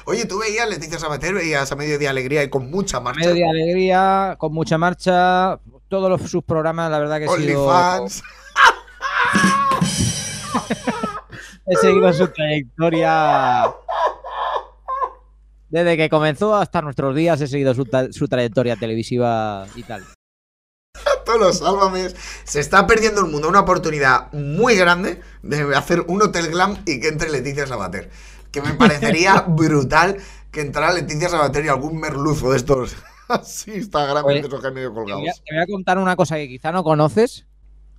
Oye, tú veías Leticia Sabater, veías a medio de alegría y con mucha marcha. Medio de alegría, con mucha marcha. Todos los, sus programas, la verdad que he sido. He seguido su trayectoria. Desde que comenzó hasta nuestros días he seguido su, su trayectoria televisiva y tal. todos los sálvames. Se está perdiendo el mundo una oportunidad muy grande de hacer un hotel glam y que entre Leticia Sabater. Que me parecería brutal que entrara Leticia Sabater y algún merluzo de estos así Instagram Oye, de esos que hay medio Te voy, a, colgados. te voy a contar una cosa que quizá no conoces.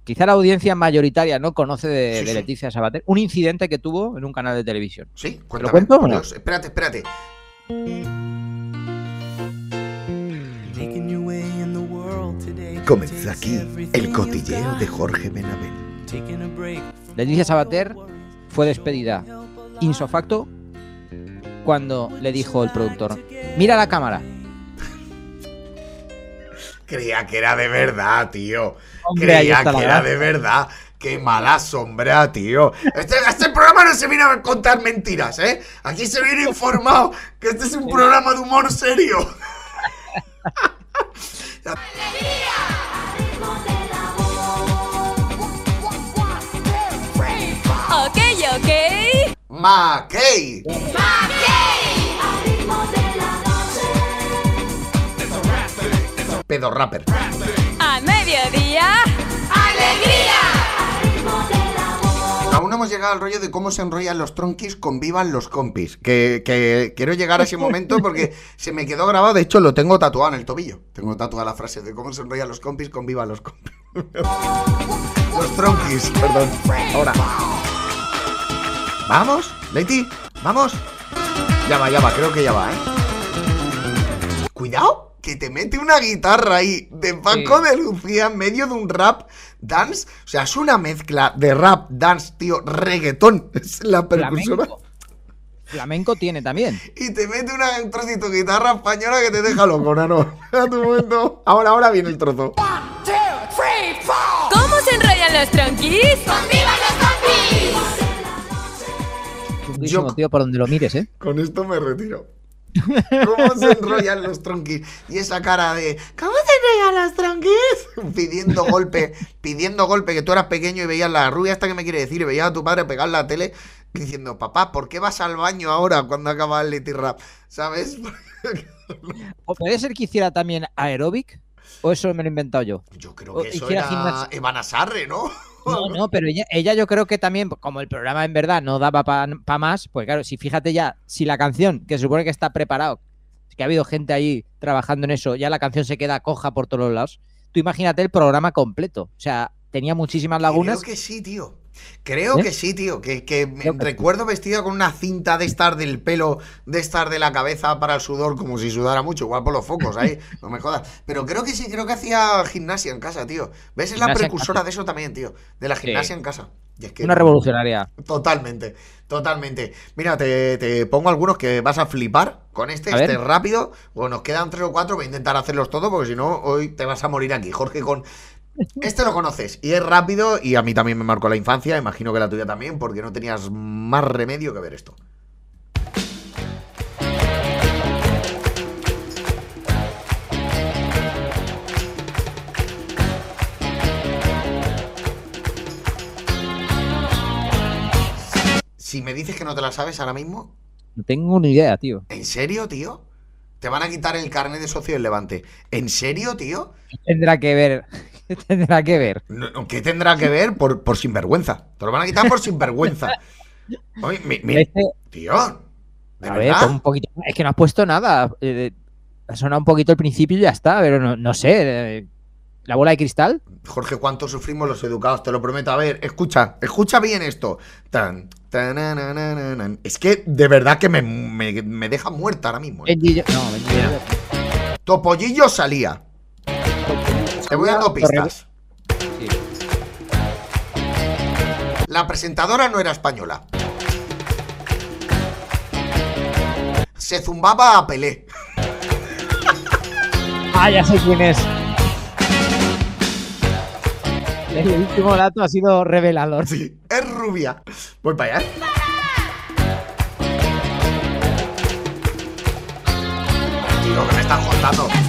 Quizá la audiencia mayoritaria no conoce de, Sí, de sí. Leticia Sabater. Un incidente que tuvo en un canal de televisión. ¿Sí? lo Cuéntame. cuento o no? Espérate, espérate. Comienza aquí el cotilleo de Jorge from Leticia Sabater fue despedida insofacto cuando le dijo el productor: Mira la cámara. Creía que era de verdad, tío. Hombre, Creía que era de verdad. Qué mala sombra, tío. Este, este programa no se viene a contar mentiras, ¿eh? Aquí se viene informado que este es un programa de humor serio. Ok, ok. Mackey. Pedo rapper. A mediodía. Aún no hemos llegado al rollo de cómo se enrollan los tronquis con vivan los compis. Que, que quiero llegar a ese momento porque se me quedó grabado. De hecho, lo tengo tatuado en el tobillo. Tengo tatuada la frase de cómo se enrollan los compis con vivan los compis. los tronquis, perdón. Ahora. ¿Vamos? Leti, ¿vamos? Ya va, ya va, creo que ya va, ¿eh? Cuidado, que te mete una guitarra ahí de Paco de Lucía en medio de un rap dance. O sea, es una mezcla de rap, dance, tío, reggaetón. Es la percursora. Flamenco. Flamenco tiene también. Y te mete una, un trocito de guitarra española que te deja loco, nano. A tu momento. Ahora, ahora viene el trozo. ¿Cómo se enrollan los tronquis? Chunguísimo, Yo- tío, por donde lo mires, ¿eh? Con esto me retiro. ¿Cómo se enrollan los tronquis? Y esa cara de ¿Cómo se enrollan los tronquis? Pidiendo golpe, pidiendo golpe, que tú eras pequeño y veías la rubia esta que me quiere decir, y veías a tu padre pegar la tele diciendo, papá, ¿por qué vas al baño ahora cuando acaba el Leti Rap? ¿Sabes? O puede ser que hiciera también aeróbic, o eso me lo he inventado yo. Yo creo O que eso era gimnasia. Ivana Sarre, ¿no? No, no, pero ella, ella yo creo que también, como el programa en verdad no daba para más, pues claro, si fíjate ya, si la canción, que se supone que está preparado, que ha habido gente ahí trabajando en eso, ya la canción se queda coja por todos los lados, tú imagínate el programa completo. O sea, tenía muchísimas lagunas. Creo que sí, tío. Creo ¿Eh? que sí, tío. Que, que me sí. recuerdo vestida con una cinta de estar del pelo, de estar de la cabeza para el sudor, como si sudara mucho, igual por los focos ahí, no me jodas. Pero creo que sí, creo que hacía gimnasia en casa, tío. ¿Ves? Es la precursora de eso también, tío. De la Sí. gimnasia en casa. Y es que- Una revolucionaria. Totalmente, totalmente. Mira, te, te pongo algunos que vas a flipar con este, A este es rápido. Bueno, nos quedan tres o cuatro, voy a intentar hacerlos todos porque si no, hoy te vas a morir aquí. Jorge, con... Este lo conoces y es rápido y a mí también me marcó la infancia, imagino que la tuya también, porque no tenías más remedio que ver esto. Si me dices que no te la sabes ahora mismo... No tengo ni idea, tío. ¿En serio, tío? Te van a quitar el carnet de socio del Levante. ¿En serio, tío? Tendrá que ver ¿Qué tendrá que ver? No, ¿Qué tendrá que ver por, por sinvergüenza? Te lo van a quitar por sinvergüenza. Oye, mi- mi- Este- tío, ¿de a ver, verdad? pon un poquito. Es que no has puesto nada. eh, ha sonado un poquito el principio y ya está, pero no, no sé. eh, ¿La bola de cristal? Jorge, cuánto sufrimos los educados, te lo prometo. A ver, escucha, escucha bien esto. Tan. Es que de verdad que me, me- me deja muerta ahora mismo. ¿eh? No, Topollillo salía. Te voy dando pistas. Sí. La presentadora no era española. Se zumbaba a Pelé. Ah, ya sé quién es. El último dato ha sido revelador. Sí, es rubia. Voy para allá. ¿eh? Tío, que me estás contando.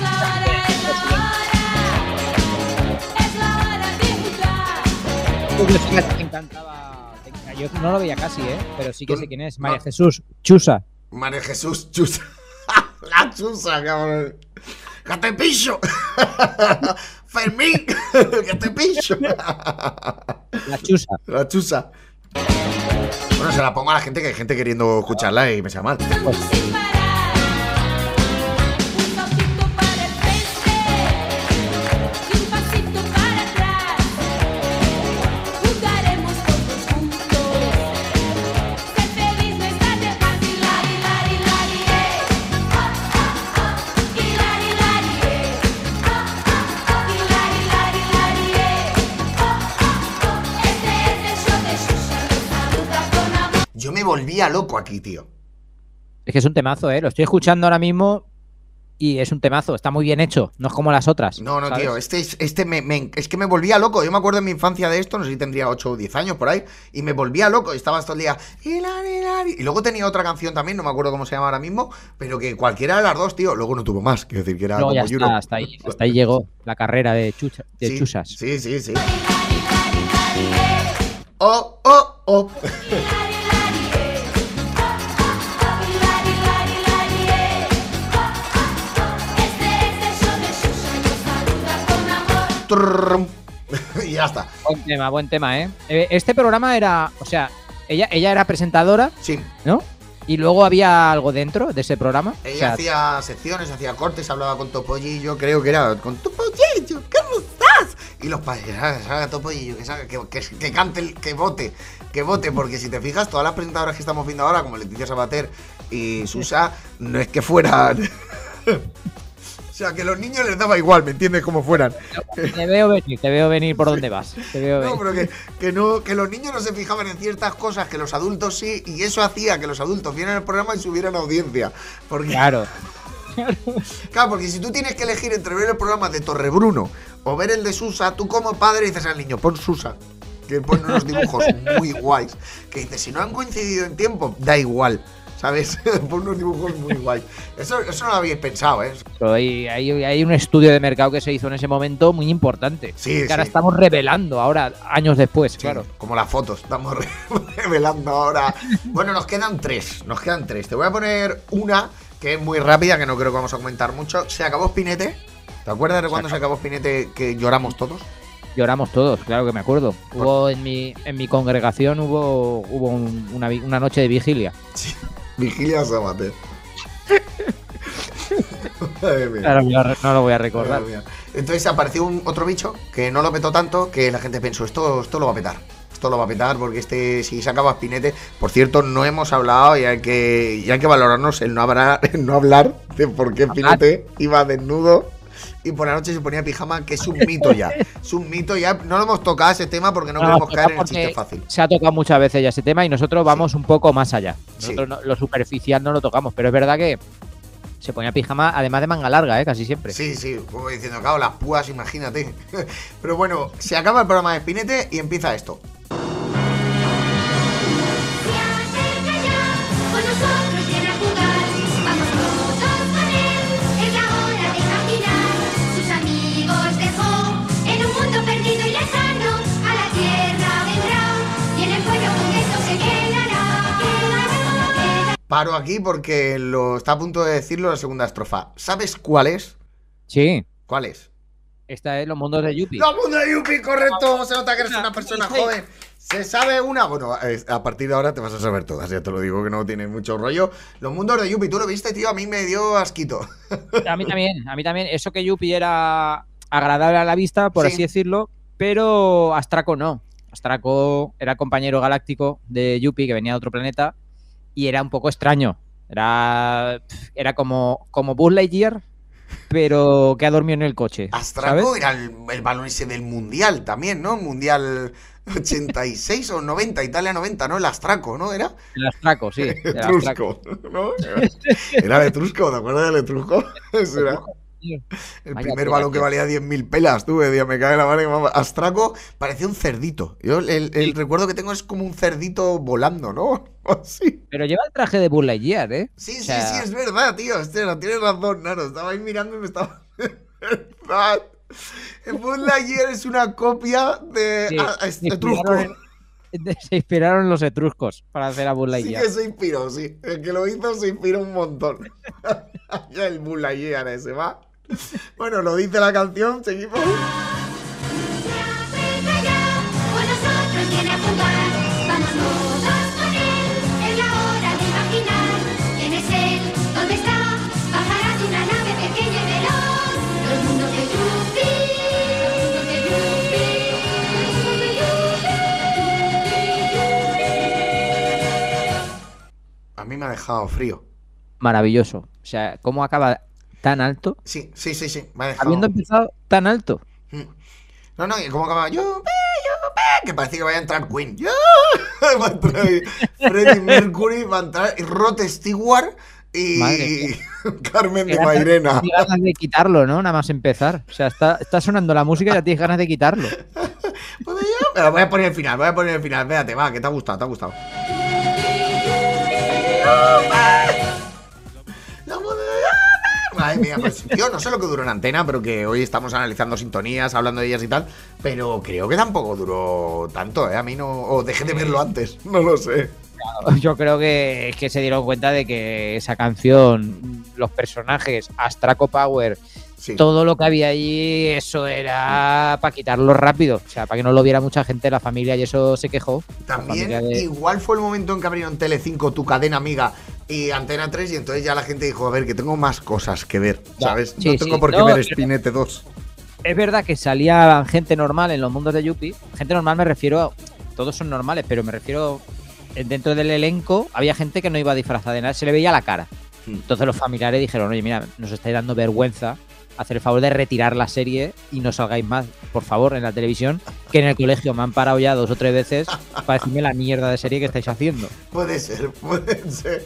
encantaba. Yo no lo veía casi, ¿eh? Pero sí que sé quién es. María. Jesús Chusa. María Jesús Chusa. La chusa, cabrón. ¡Que te picho! Fermín, que te picho. La Chusa. La chusa. Bueno, se la pongo a la gente que hay gente queriendo escucharla y me sea mal. Danzando volvía loco aquí, tío. Es que es un temazo, ¿eh? Lo estoy escuchando ahora mismo y es un temazo. Está muy bien hecho. No es como las otras. No, no, ¿sabes? tío, este, es- este me, me- es que me volvía loco. Yo me acuerdo en mi infancia de esto, no sé si tendría 8 o 10 años por ahí, y me volvía loco. y Estaba todo el día. Y luego tenía otra canción también, no me acuerdo cómo se llama ahora mismo, pero que cualquiera de las dos, tío, luego no tuvo más. Quiero decir que era No, ya como está, hasta ahí, hasta ahí llegó la carrera de, chucha- de Sí, chusas. Sí, sí, sí. Oh, oh, oh. y ya está. Buen tema, buen tema, ¿eh? Eh, Este programa era, o sea, ella, ella era presentadora, Sí, ¿no? Y luego había algo dentro de ese programa. O ella sea, hacía secciones, hacía cortes, hablaba con Topollillo, creo que era con Topollillo, ¿cómo estás? Y los padres, que salga, salga Topollillo, que, salga, que, que, que cante, el- que vote, que vote, porque si te fijas, todas las presentadoras que estamos viendo ahora, como Leticia Sabater y Susa, no es que fueran... o sea, que a los niños les daba igual, ¿me entiendes? Como fueran. te veo venir, te veo venir por dónde vas. Te veo No, venir. pero que, que no, que los niños no se fijaban en ciertas cosas que los adultos sí, y eso hacía que los adultos vieran el programa y subieran audiencia. Porque, Claro. Claro, porque si tú tienes que elegir entre ver el programa de Torrebruno o ver el de Susa, tú como padre dices al niño, pon Susa. Que pone unos dibujos muy guays. Que dices, si no han coincidido en tiempo, da igual. ¿Sabes? pon unos dibujos muy guays. Eso, eso no lo habéis pensado, ¿eh? Pero hay, hay- hay un estudio de mercado que se hizo en ese momento muy importante. Sí, que ahora estamos revelando, ahora, años después, Sí, claro. Como las fotos, estamos re- revelando ahora. Bueno, nos quedan tres, nos quedan tres. Te voy a poner una que es muy rápida, que no creo que vamos a comentar mucho. Se acabó Spinete. ¿Te acuerdas de cuando se acabó Spinete que lloramos todos? Lloramos todos, claro que me acuerdo. Hubo en mi, en mi congregación hubo, hubo un- una, una noche de vigilia. Sí. Vigilia Sabater. Madre mía. Claro, yo no lo voy a recordar. Entonces apareció un otro bicho que no lo petó tanto que la gente pensó, esto, esto lo va a petar. Esto lo va a petar porque este, si se acaba Spinete, por cierto, no hemos hablado y hay que, y hay que valorarnos el no, hablar, el no hablar de por qué Spinete iba desnudo y por la noche se ponía pijama, que es un mito ya. Es un mito ya. No lo hemos tocado ese tema porque no, No, queremos caer en el chiste fácil. Se ha tocado muchas veces ya ese tema y nosotros vamos un poco más allá. Sí. Nosotros no- lo superficial no lo tocamos, pero es verdad que se ponía pijama, además de manga larga, ¿eh? casi siempre. Sí, sí, como diciendo, claro, las púas, imagínate. Pero bueno, se acaba el programa de Spinete y empieza esto. Paro aquí porque lo está a punto de decirlo la segunda estrofa. ¿Sabes cuál es? Sí, ¿Cuál es? esta es Los Mundos de Yuppie. ¡Los mundos de Yupi, correcto! Se nota que eres una persona joven. ¿Se sabe una? Bueno, a partir de ahora te vas a saber todas, ya te lo digo que no tiene mucho rollo. Los mundos de Yupi, ¿tú lo viste, tío? A mí me dio asquito. A mí también, a mí también. Eso que Yuppie era agradable a la vista, por Sí. así decirlo, pero Astraco no. Astraco era compañero galáctico de Yuppie, que venía de otro planeta, y era un poco extraño. Era, era como, como Buzz Lightyear, pero que ha dormido en el coche. Astraco era el, el balón ese del Mundial también, ¿no? Mundial 86 o 90, Italia 90, ¿no? El Astraco, ¿no? ¿Era? El Astraco, sí. el. Etrusco, ¿no? Era el Etrusco, ¿te acuerdas del Etrusco? Era Tío. el Vaya primer balón que tío. valía 10.000 pelas, tú, decía, me cae la mano mamá. Astraco parecía un cerdito. Yo el, el Sí. recuerdo que tengo es como un cerdito volando, ¿no? Así. Pero lleva el traje de Buzz Lightyear, ¿eh? Sí, O sí, sea- sí, es verdad, tío. Hostia, tienes razón, Naro. Estaba ahí mirando y me estaba. verdad. El Buzz Lightyear es una copia de Sí, ah, es- se inspiraron en- Se inspiraron los etruscos para hacer a Buzz Sí que se inspiró, sí. El que lo hizo se inspiró un montón. ya el Lightyear ese, va. Bueno, lo dice la canción, seguimos. Con nosotros viene a jugar, vamos todos con él. Es la hora de imaginar quién es él, dónde está. Bajará de una nave pequeña y veloz. Los mundos de Yuppie, los mundos de Yuppie, los mundos de A mí me ha dejado frío. Maravilloso. O sea, ¿cómo acaba tan alto? Sí, sí, sí, sí. Me ha dejado. Habiendo empezado tan alto. Mm. No, no, y cómo acaba. Yupi, yupi, que parece que vaya a entrar Queen. ¡Yo! Va a entrar Freddie Mercury, va a entrar y Rod Stewart y Madre Carmen de Mairena. qué ganas de quitarlo, ¿no? Nada más empezar. O sea, está, está sonando la música y ya tienes ganas de quitarlo. ¿Puedo yo? Pero voy a poner el final, voy a poner el final. Espérate, va, que te ha gustado, te ha gustado. Mía, pues yo no sé lo que duró en antena, pero que hoy estamos analizando sintonías, hablando de ellas y tal. Pero creo que tampoco duró tanto, ¿eh? A mí no. O dejé de verlo antes, no lo sé. Yo creo que es que se dieron cuenta de que esa canción, los personajes, Astraco Power, Sí. todo lo que había allí, eso era para quitarlo rápido. O sea, para que no lo viera mucha gente la familia y eso se quejó. También, de- igual fue el momento en que abrieron Telecinco, tu cadena amiga, y Antena 3, y entonces ya la gente dijo, a ver, que tengo más cosas que ver, ¿sabes? sí, no tengo sí. por qué No, ver Spinete 2. Es verdad que salía gente normal en los mundos de Yuppie. Gente normal me refiero a. Todos son normales, pero me refiero. Dentro del elenco había gente que no iba disfrazada de nada, se le veía la cara. Hmm. Entonces los familiares dijeron: Oye, mira, nos estáis dando vergüenza. Hacer el favor de retirar la serie y no salgáis más, por favor, en la televisión. Que en el colegio me han parado ya dos o tres veces para decirme la mierda de serie que estáis haciendo. Puede ser, puede ser.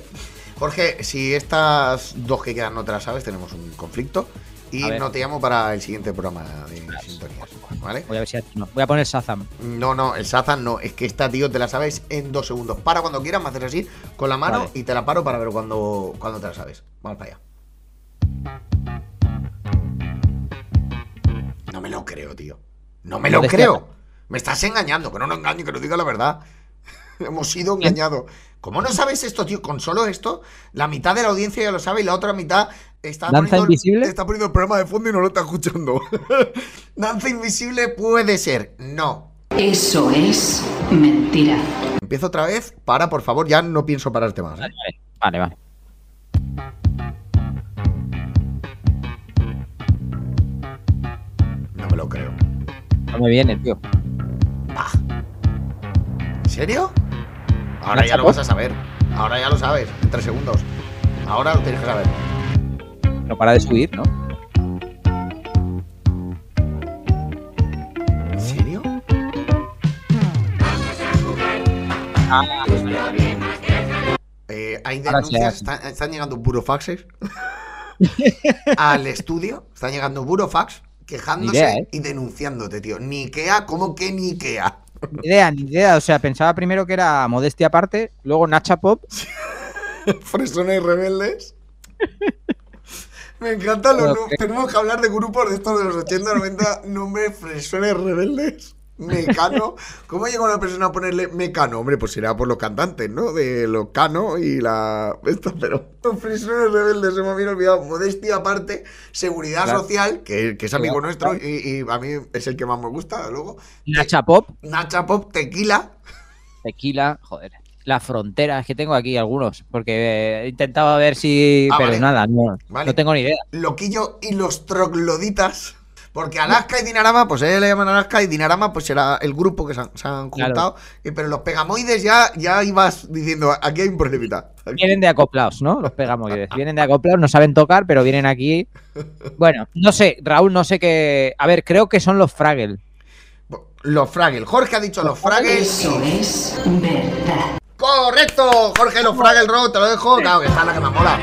Jorge, si estas dos que quedan no te las sabes, tenemos un conflicto. Y no te llamo para el siguiente programa de sintonías, ¿vale? Voy a ver si no. Voy a poner Shazam. No, no, el Sazan no, es que esta, tío, te la sabes en dos segundos. Para cuando quieras, me haces así con la mano Vale. y te la paro para ver cuando, cuando te la sabes. Vamos para allá. No me lo creo, tío. No me lo ¿Dónde creo. está? Me estás engañando, que no nos engañe, que nos diga la verdad. Hemos sido engañados. ¿Cómo no sabes esto, tío? Con solo esto, la mitad de la audiencia ya lo sabe y la otra mitad está ¿Danza poniendo, el- invisible? está poniendo el programa de fondo y no lo está escuchando. Danza invisible puede ser. No. Eso es mentira. Empiezo otra vez. Para, por favor, ya no pienso pararte más. ¿eh? Vale, vale. No me viene, tío. Bah. ¿En serio? Ahora ya lo vas a saber. Ahora ya lo sabes, en tres segundos. Ahora lo tienes que saber. No para de subir, ¿no? ¿En serio? Eh, hay denuncias, están llegando burofaxes al estudio, están llegando burofax quejándose idea, ¿eh? y denunciándote, tío. Ni Ikea, ¿cómo que ni Ikea? Ni idea, ni idea. O sea, pensaba primero que era modestia aparte, luego Nacha Pop. Fresones y rebeldes. Me encantan los Tenemos que hablar de grupos de estos de los 80, 90, nombres fresones rebeldes. Mecano. ¿Cómo llegó una persona a ponerle Mecano? Hombre, pues será por los cantantes, ¿no? De los Cano y la. Esto, pero. Los prisioneros rebeldes, se me había olvidado. Modestia aparte, seguridad Claro. social, que, que es amigo Claro. nuestro y, y a mí es el que más me gusta, luego. Nacha Pop, Nacha Pop, tequila. Tequila, joder. La frontera, es que tengo aquí algunos, porque he intentado ver si. Ah, pero vale. nada, no, Vale. no tengo ni idea. Loquillo y los trogloditas. Porque Alaska y Dinarama, pues ellos le llaman Alaska y Dinarama, pues será el grupo que se han, se han Claro. juntado. Y- pero los pegamoides ya, ya ibas diciendo, aquí hay un problemita. Vienen de acoplados, ¿no? Los pegamoides. Vienen de acoplados, no saben tocar, pero vienen aquí. Bueno, no sé, Raúl, no sé qué. A ver, creo que son los Fraggle. Los Fraggle. Jorge ha dicho los Fraggle. Eso es verdad. ¡Correcto! Jorge, los Fraggle Rock, te lo dejo. Claro, que está la que me mola.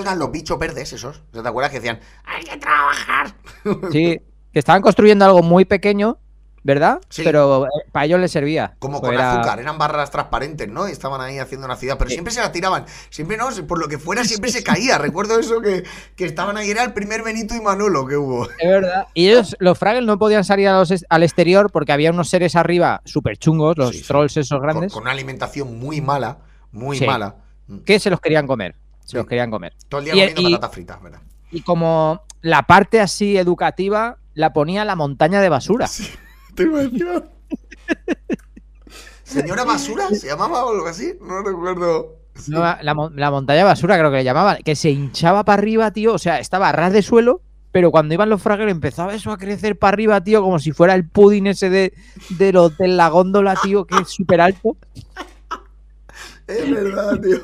Esos eran los bichos verdes, esos. ¿Te acuerdas que decían, hay que trabajar? Sí, que estaban construyendo algo muy pequeño, ¿verdad? Sí. Pero eh, para ellos les servía. Como Pues con era- azúcar, eran barras transparentes, ¿no? Y estaban ahí haciendo una ciudad, pero Sí. siempre se la tiraban. Siempre no, por lo que fuera, siempre se caía. Recuerdo eso que, que estaban ahí, era el primer Benito y Manolo que hubo. Es verdad. Y ellos, los Fraggle, no podían salir a los al exterior porque había unos seres arriba súper chungos, los Sí, trolls esos Con, grandes, con una alimentación muy mala, muy mala. Que se los querían comer. Se Sí. los querían comer. Todo el día Y- comiendo y- patatas fritas, ¿verdad? Y como la parte así educativa la ponía la montaña de basura. Te decir algo. ¿Señora Basura se llamaba o algo así? No recuerdo. Sí. No, la, la montaña de basura creo que le llamaban, que se hinchaba para arriba, tío, o sea, estaba a ras de suelo, pero cuando iban los Fraggle empezaba eso a crecer para arriba, tío, como si fuera el pudding ese de, del hotel La Góndola, tío, que es súper alto. Es verdad, tío.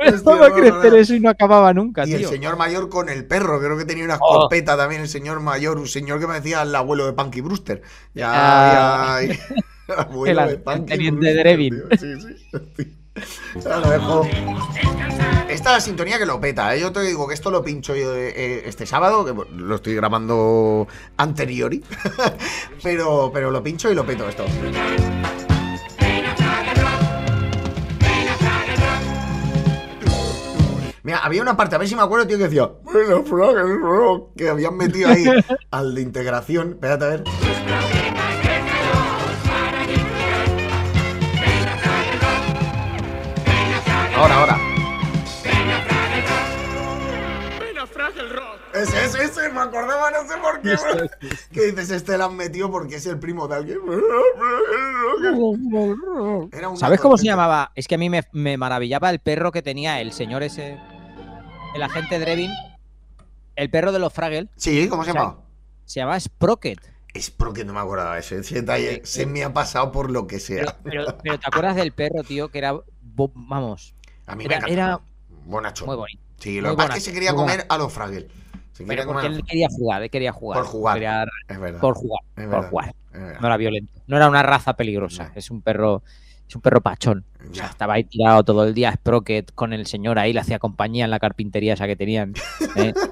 Hostia, crecer eso y no acababa nunca, Y el tío. señor mayor con el perro, creo que tenía una Oh. escopeta también el señor mayor, un señor que parecía el abuelo de Punky Brewster. Ya, Ah. ya. Abuelo El de Punky Brewster, Drevin. tío. Sí, sí, dejo. Esta es la sintonía que lo peta, ¿eh? Yo te digo que esto lo pincho yo eh, este sábado, que lo estoy grabando anteriori, pero, pero lo pincho y lo peto esto. Mira, había una parte, a ver si me acuerdo, tío, que decía, bueno, Fraggle Rock", que habían metido ahí al de integración. Espérate a ver. Ahora, ahora. Ese, ese, ese, me acordaba, no sé por qué. ¿Qué dices? Este lo han metido porque es el primo de alguien. Era un ¿Sabes cómo se llamaba? Es que a mí me, me maravillaba el perro que tenía el señor ese, el agente Drevin, el perro de los Fraggle, Sí, ¿cómo se llama? se llamaba Sprocket. Porque no me acordaba de ese, ese detalle. Se me ha pasado por lo que sea. pero, pero ¿te acuerdas del perro, tío? Que era, vamos, A mí era- me era Bonacho. muy bonito. Sí, lo que pasa es que se quería comer a los Fraggle. Se quería comer. él quería jugar, él quería jugar. Por jugar. quería- Es verdad. por jugar, es por jugar. es verdad. No era violento. No era una raza peligrosa. No. Es un perro, es un perro pachón. O sea, Ya. estaba ahí tirado todo el día Sprocket con el señor ahí, le hacía compañía en la carpintería esa que tenían. ¿eh?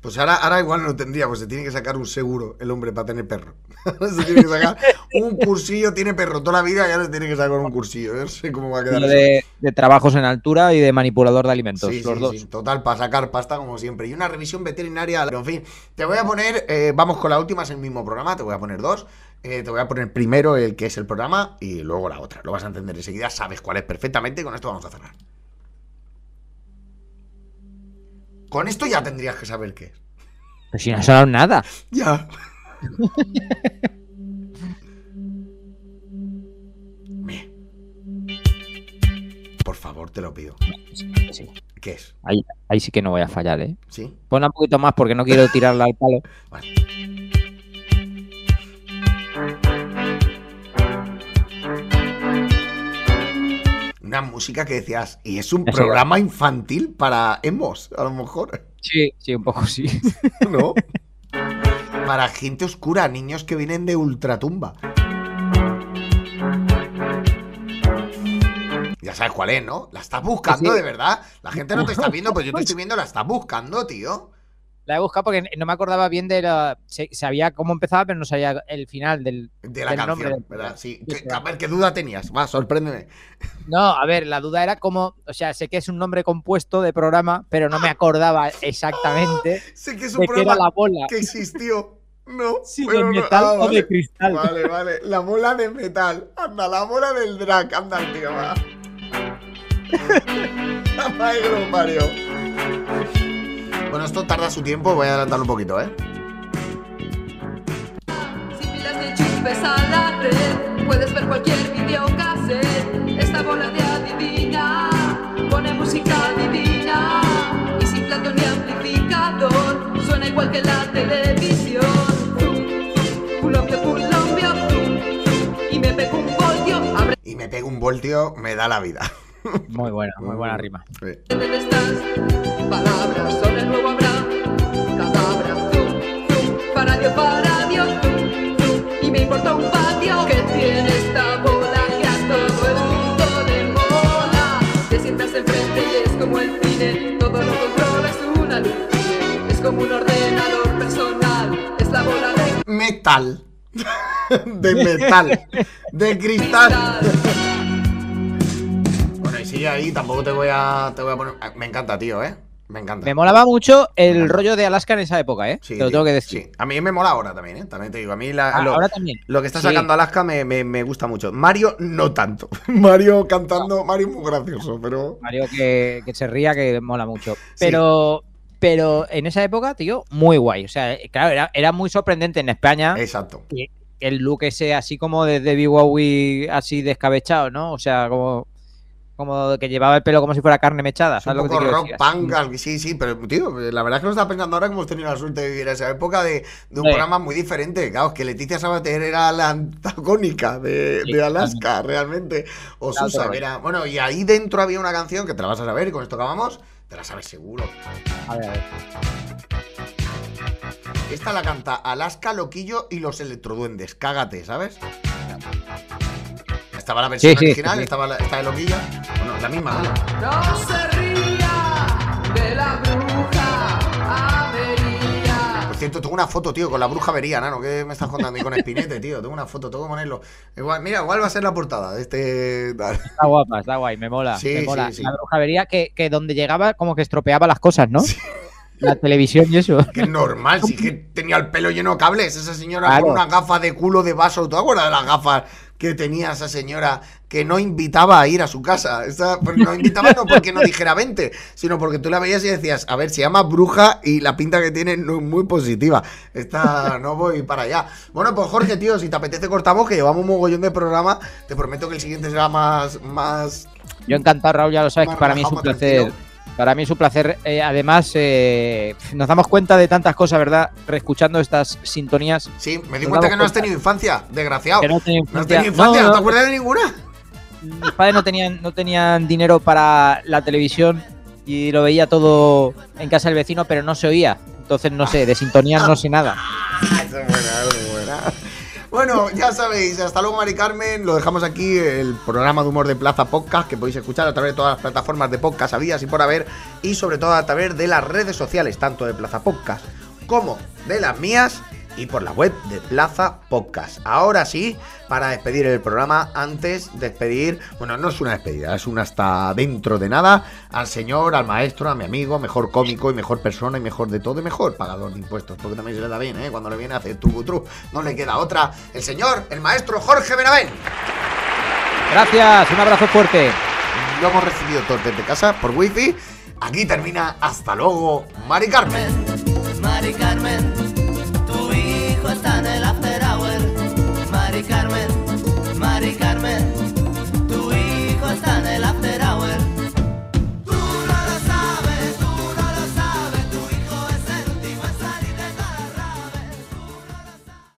Pues ahora, ahora igual no tendría, pues se tiene que sacar un seguro el hombre para tener perro. se tiene que sacar un cursillo, tiene perro toda la vida y ahora se tiene que sacar un cursillo. Yo No sé cómo va a quedar Lo eso. de, trabajos en altura y de manipulador de alimentos, Sí, los sí, dos. sí, total, para sacar pasta como siempre. Y una revisión veterinaria. Pero en fin, te voy a poner, eh, vamos con la última, es el mismo programa, te voy a poner dos. Eh, te voy a poner primero el que es el programa y luego la otra. Lo vas a entender enseguida, sabes cuál es perfectamente y con esto vamos a cerrar. Con esto ya tendrías que saber qué es. Pero si no ha sonado nada. Ya. Por favor, te lo pido. Sí. ¿Qué es? Ahí, ahí sí que no voy a fallar, ¿eh? ¿Sí? Ponla un poquito más porque no quiero tirarla al palo. Vale. Una música que decías, y es un programa infantil para emos, a lo mejor, Sí, sí, un poco sí. ¿no? para gente oscura, niños que vienen de ultratumba. Ya sabes cuál es, ¿no? La estás buscando Sí. de verdad. La gente no te está viendo, pues yo te estoy viendo, la estás buscando, tío. La he buscado porque no me acordaba bien de la. Sabía cómo empezaba, pero no sabía el final del. De la del canción, nombre del- ¿verdad? Sí. ¿Qué- a ver, ¿qué duda tenías? Va, sorpréndeme. No, a ver, la duda era cómo. O sea, sé que es un nombre compuesto de programa, pero no me acordaba exactamente Sé que es un de programa la bola. que existió. No, Si de pero no- ah, o vale. de cristal. Vale, vale. La bola de metal. Anda, la bola del drag. Anda, tío, va. Que parió. Bueno, esto tarda su tiempo. Voy a adelantarlo un poquito, ¿eh? Sin pilas ni enchufes a la red, puedes ver cualquier videocassette. Esta bola de adivina pone música divina y sin plato ni amplificador suena igual que la televisión. Zum, zum, Culombio, culombio, zum, zum, y me pego un voltio. Abre Y me pego un voltio, me da la vida. Muy buena, muy buena rima. Sí. estas palabras son el nuevo Abraham. Cadabra, zum, zum, paradio, paradio, zum, zum, y me importa un patio que tiene esta bola que a todo el mundo le mola. Te sientas enfrente y es como el cine, todo lo controla, es una luz. Es como un ordenador personal, es la bola de Metal. de metal. De cristal. Sigue ahí, tampoco te voy a, te voy a poner. Me encanta, tío, ¿eh? Me encanta. Me molaba mucho el rollo de Alaska en esa época, ¿eh? Sí, Te lo tío, tengo que decir. sí. A mí me mola ahora también, ¿eh? También te digo. A mí la- Ah, lo, ahora también. lo que está Sí. sacando Alaska me, me- me gusta mucho. Mario, no tanto. Mario cantando. Mario es muy gracioso, pero. Mario que, que se ría, que mola mucho. Pero, pero en esa época, tío, muy guay. O sea, claro, era, era muy sorprendente en España Exacto. el look ese así como de David Bowie, así descabechado, ¿no? O sea, como, como que llevaba el pelo como si fuera carne mechada. Es un ¿Sabes lo que te poco rock decir? punk, sí, sí, pero tío, la verdad es que lo estaba pensando ahora que hemos tenido la suerte de vivir esa época de, de un Sí. programa muy diferente. Claro, es que Leticia Sabater era la antagónica de, Sí, de Alaska, realmente. O Claro, era. Bueno, y ahí dentro había una canción que te la vas a saber y con esto acabamos. Te la sabes seguro. A ver, a ver. Esta la canta Alaska, Loquillo y los Electroduendes. Cágate, ¿sabes? Estaba la versión Sí, sí, original, sí. estaba la, esta de Loquillo. Bueno, la misma, ¿no? No se ría de la bruja avería. Por cierto, tengo una foto, tío, con la bruja vería, ¿no? ¿Qué me estás contando? Y con Espinete, tío. Tengo una foto, tengo que ponerlo. Igual, mira, igual va a ser la portada de este. Está guapa, está guay, me mola. Sí, me mola. sí, sí. La brujería que, que donde llegaba como que estropeaba las cosas, ¿no? La televisión y eso. Que es normal, sí que tenía el pelo lleno de cables. Esa señora Claro. con una gafa de culo de vaso. ¿Tú te acuerdas de las gafas que tenía esa señora que no invitaba a ir a su casa? Esa- no invitaba no porque no dijera 20, sino porque tú la veías y decías, a ver, se llama bruja y la pinta que tiene no es muy positiva. Esta no voy para allá. Bueno, pues Jorge, tío, si te apetece cortamos, que llevamos un mogollón de programa. Te prometo que el siguiente será más, más Yo encantado, Raúl, ya lo sabes, que para mí es un placer. tranquilo. Para mí es un placer. Eh, además, eh, nos damos cuenta de tantas cosas, ¿verdad? Reescuchando estas sintonías. Sí, me di cuenta que no has tenido infancia, desgraciado. Que no has tenido infancia, No, ¿no, no, te acuerdas de ninguna? Mis padres no tenían, no tenían dinero para la televisión y lo veía todo en casa del vecino, pero no se oía. Entonces, no sé, de sintonías no sé nada. Esa es buena, esa es buena. Bueno, ya sabéis, hasta luego Mari Carmen, lo dejamos aquí, el programa de humor de Plaza Podcast que podéis escuchar a través de todas las plataformas de podcast habidas y por haber y sobre todo a través de las redes sociales, tanto de Plaza Podcast como de las mías y por la web de Plaza Podcast. Ahora sí, para despedir el programa, antes de despedir, bueno, no es una despedida, es un hasta dentro de nada, al señor, al maestro, a mi amigo, mejor cómico y mejor persona y mejor de todo y mejor pagador de impuestos, porque también se le da bien, ¿eh? Cuando le viene a hacer truco tru, no le queda otra, el señor, el maestro Jorge Benavent. Gracias, un abrazo fuerte. Lo hemos recibido todos desde casa por wifi. Aquí termina, hasta luego, Mari Carmen. Mari Carmen, tu hijo está en el after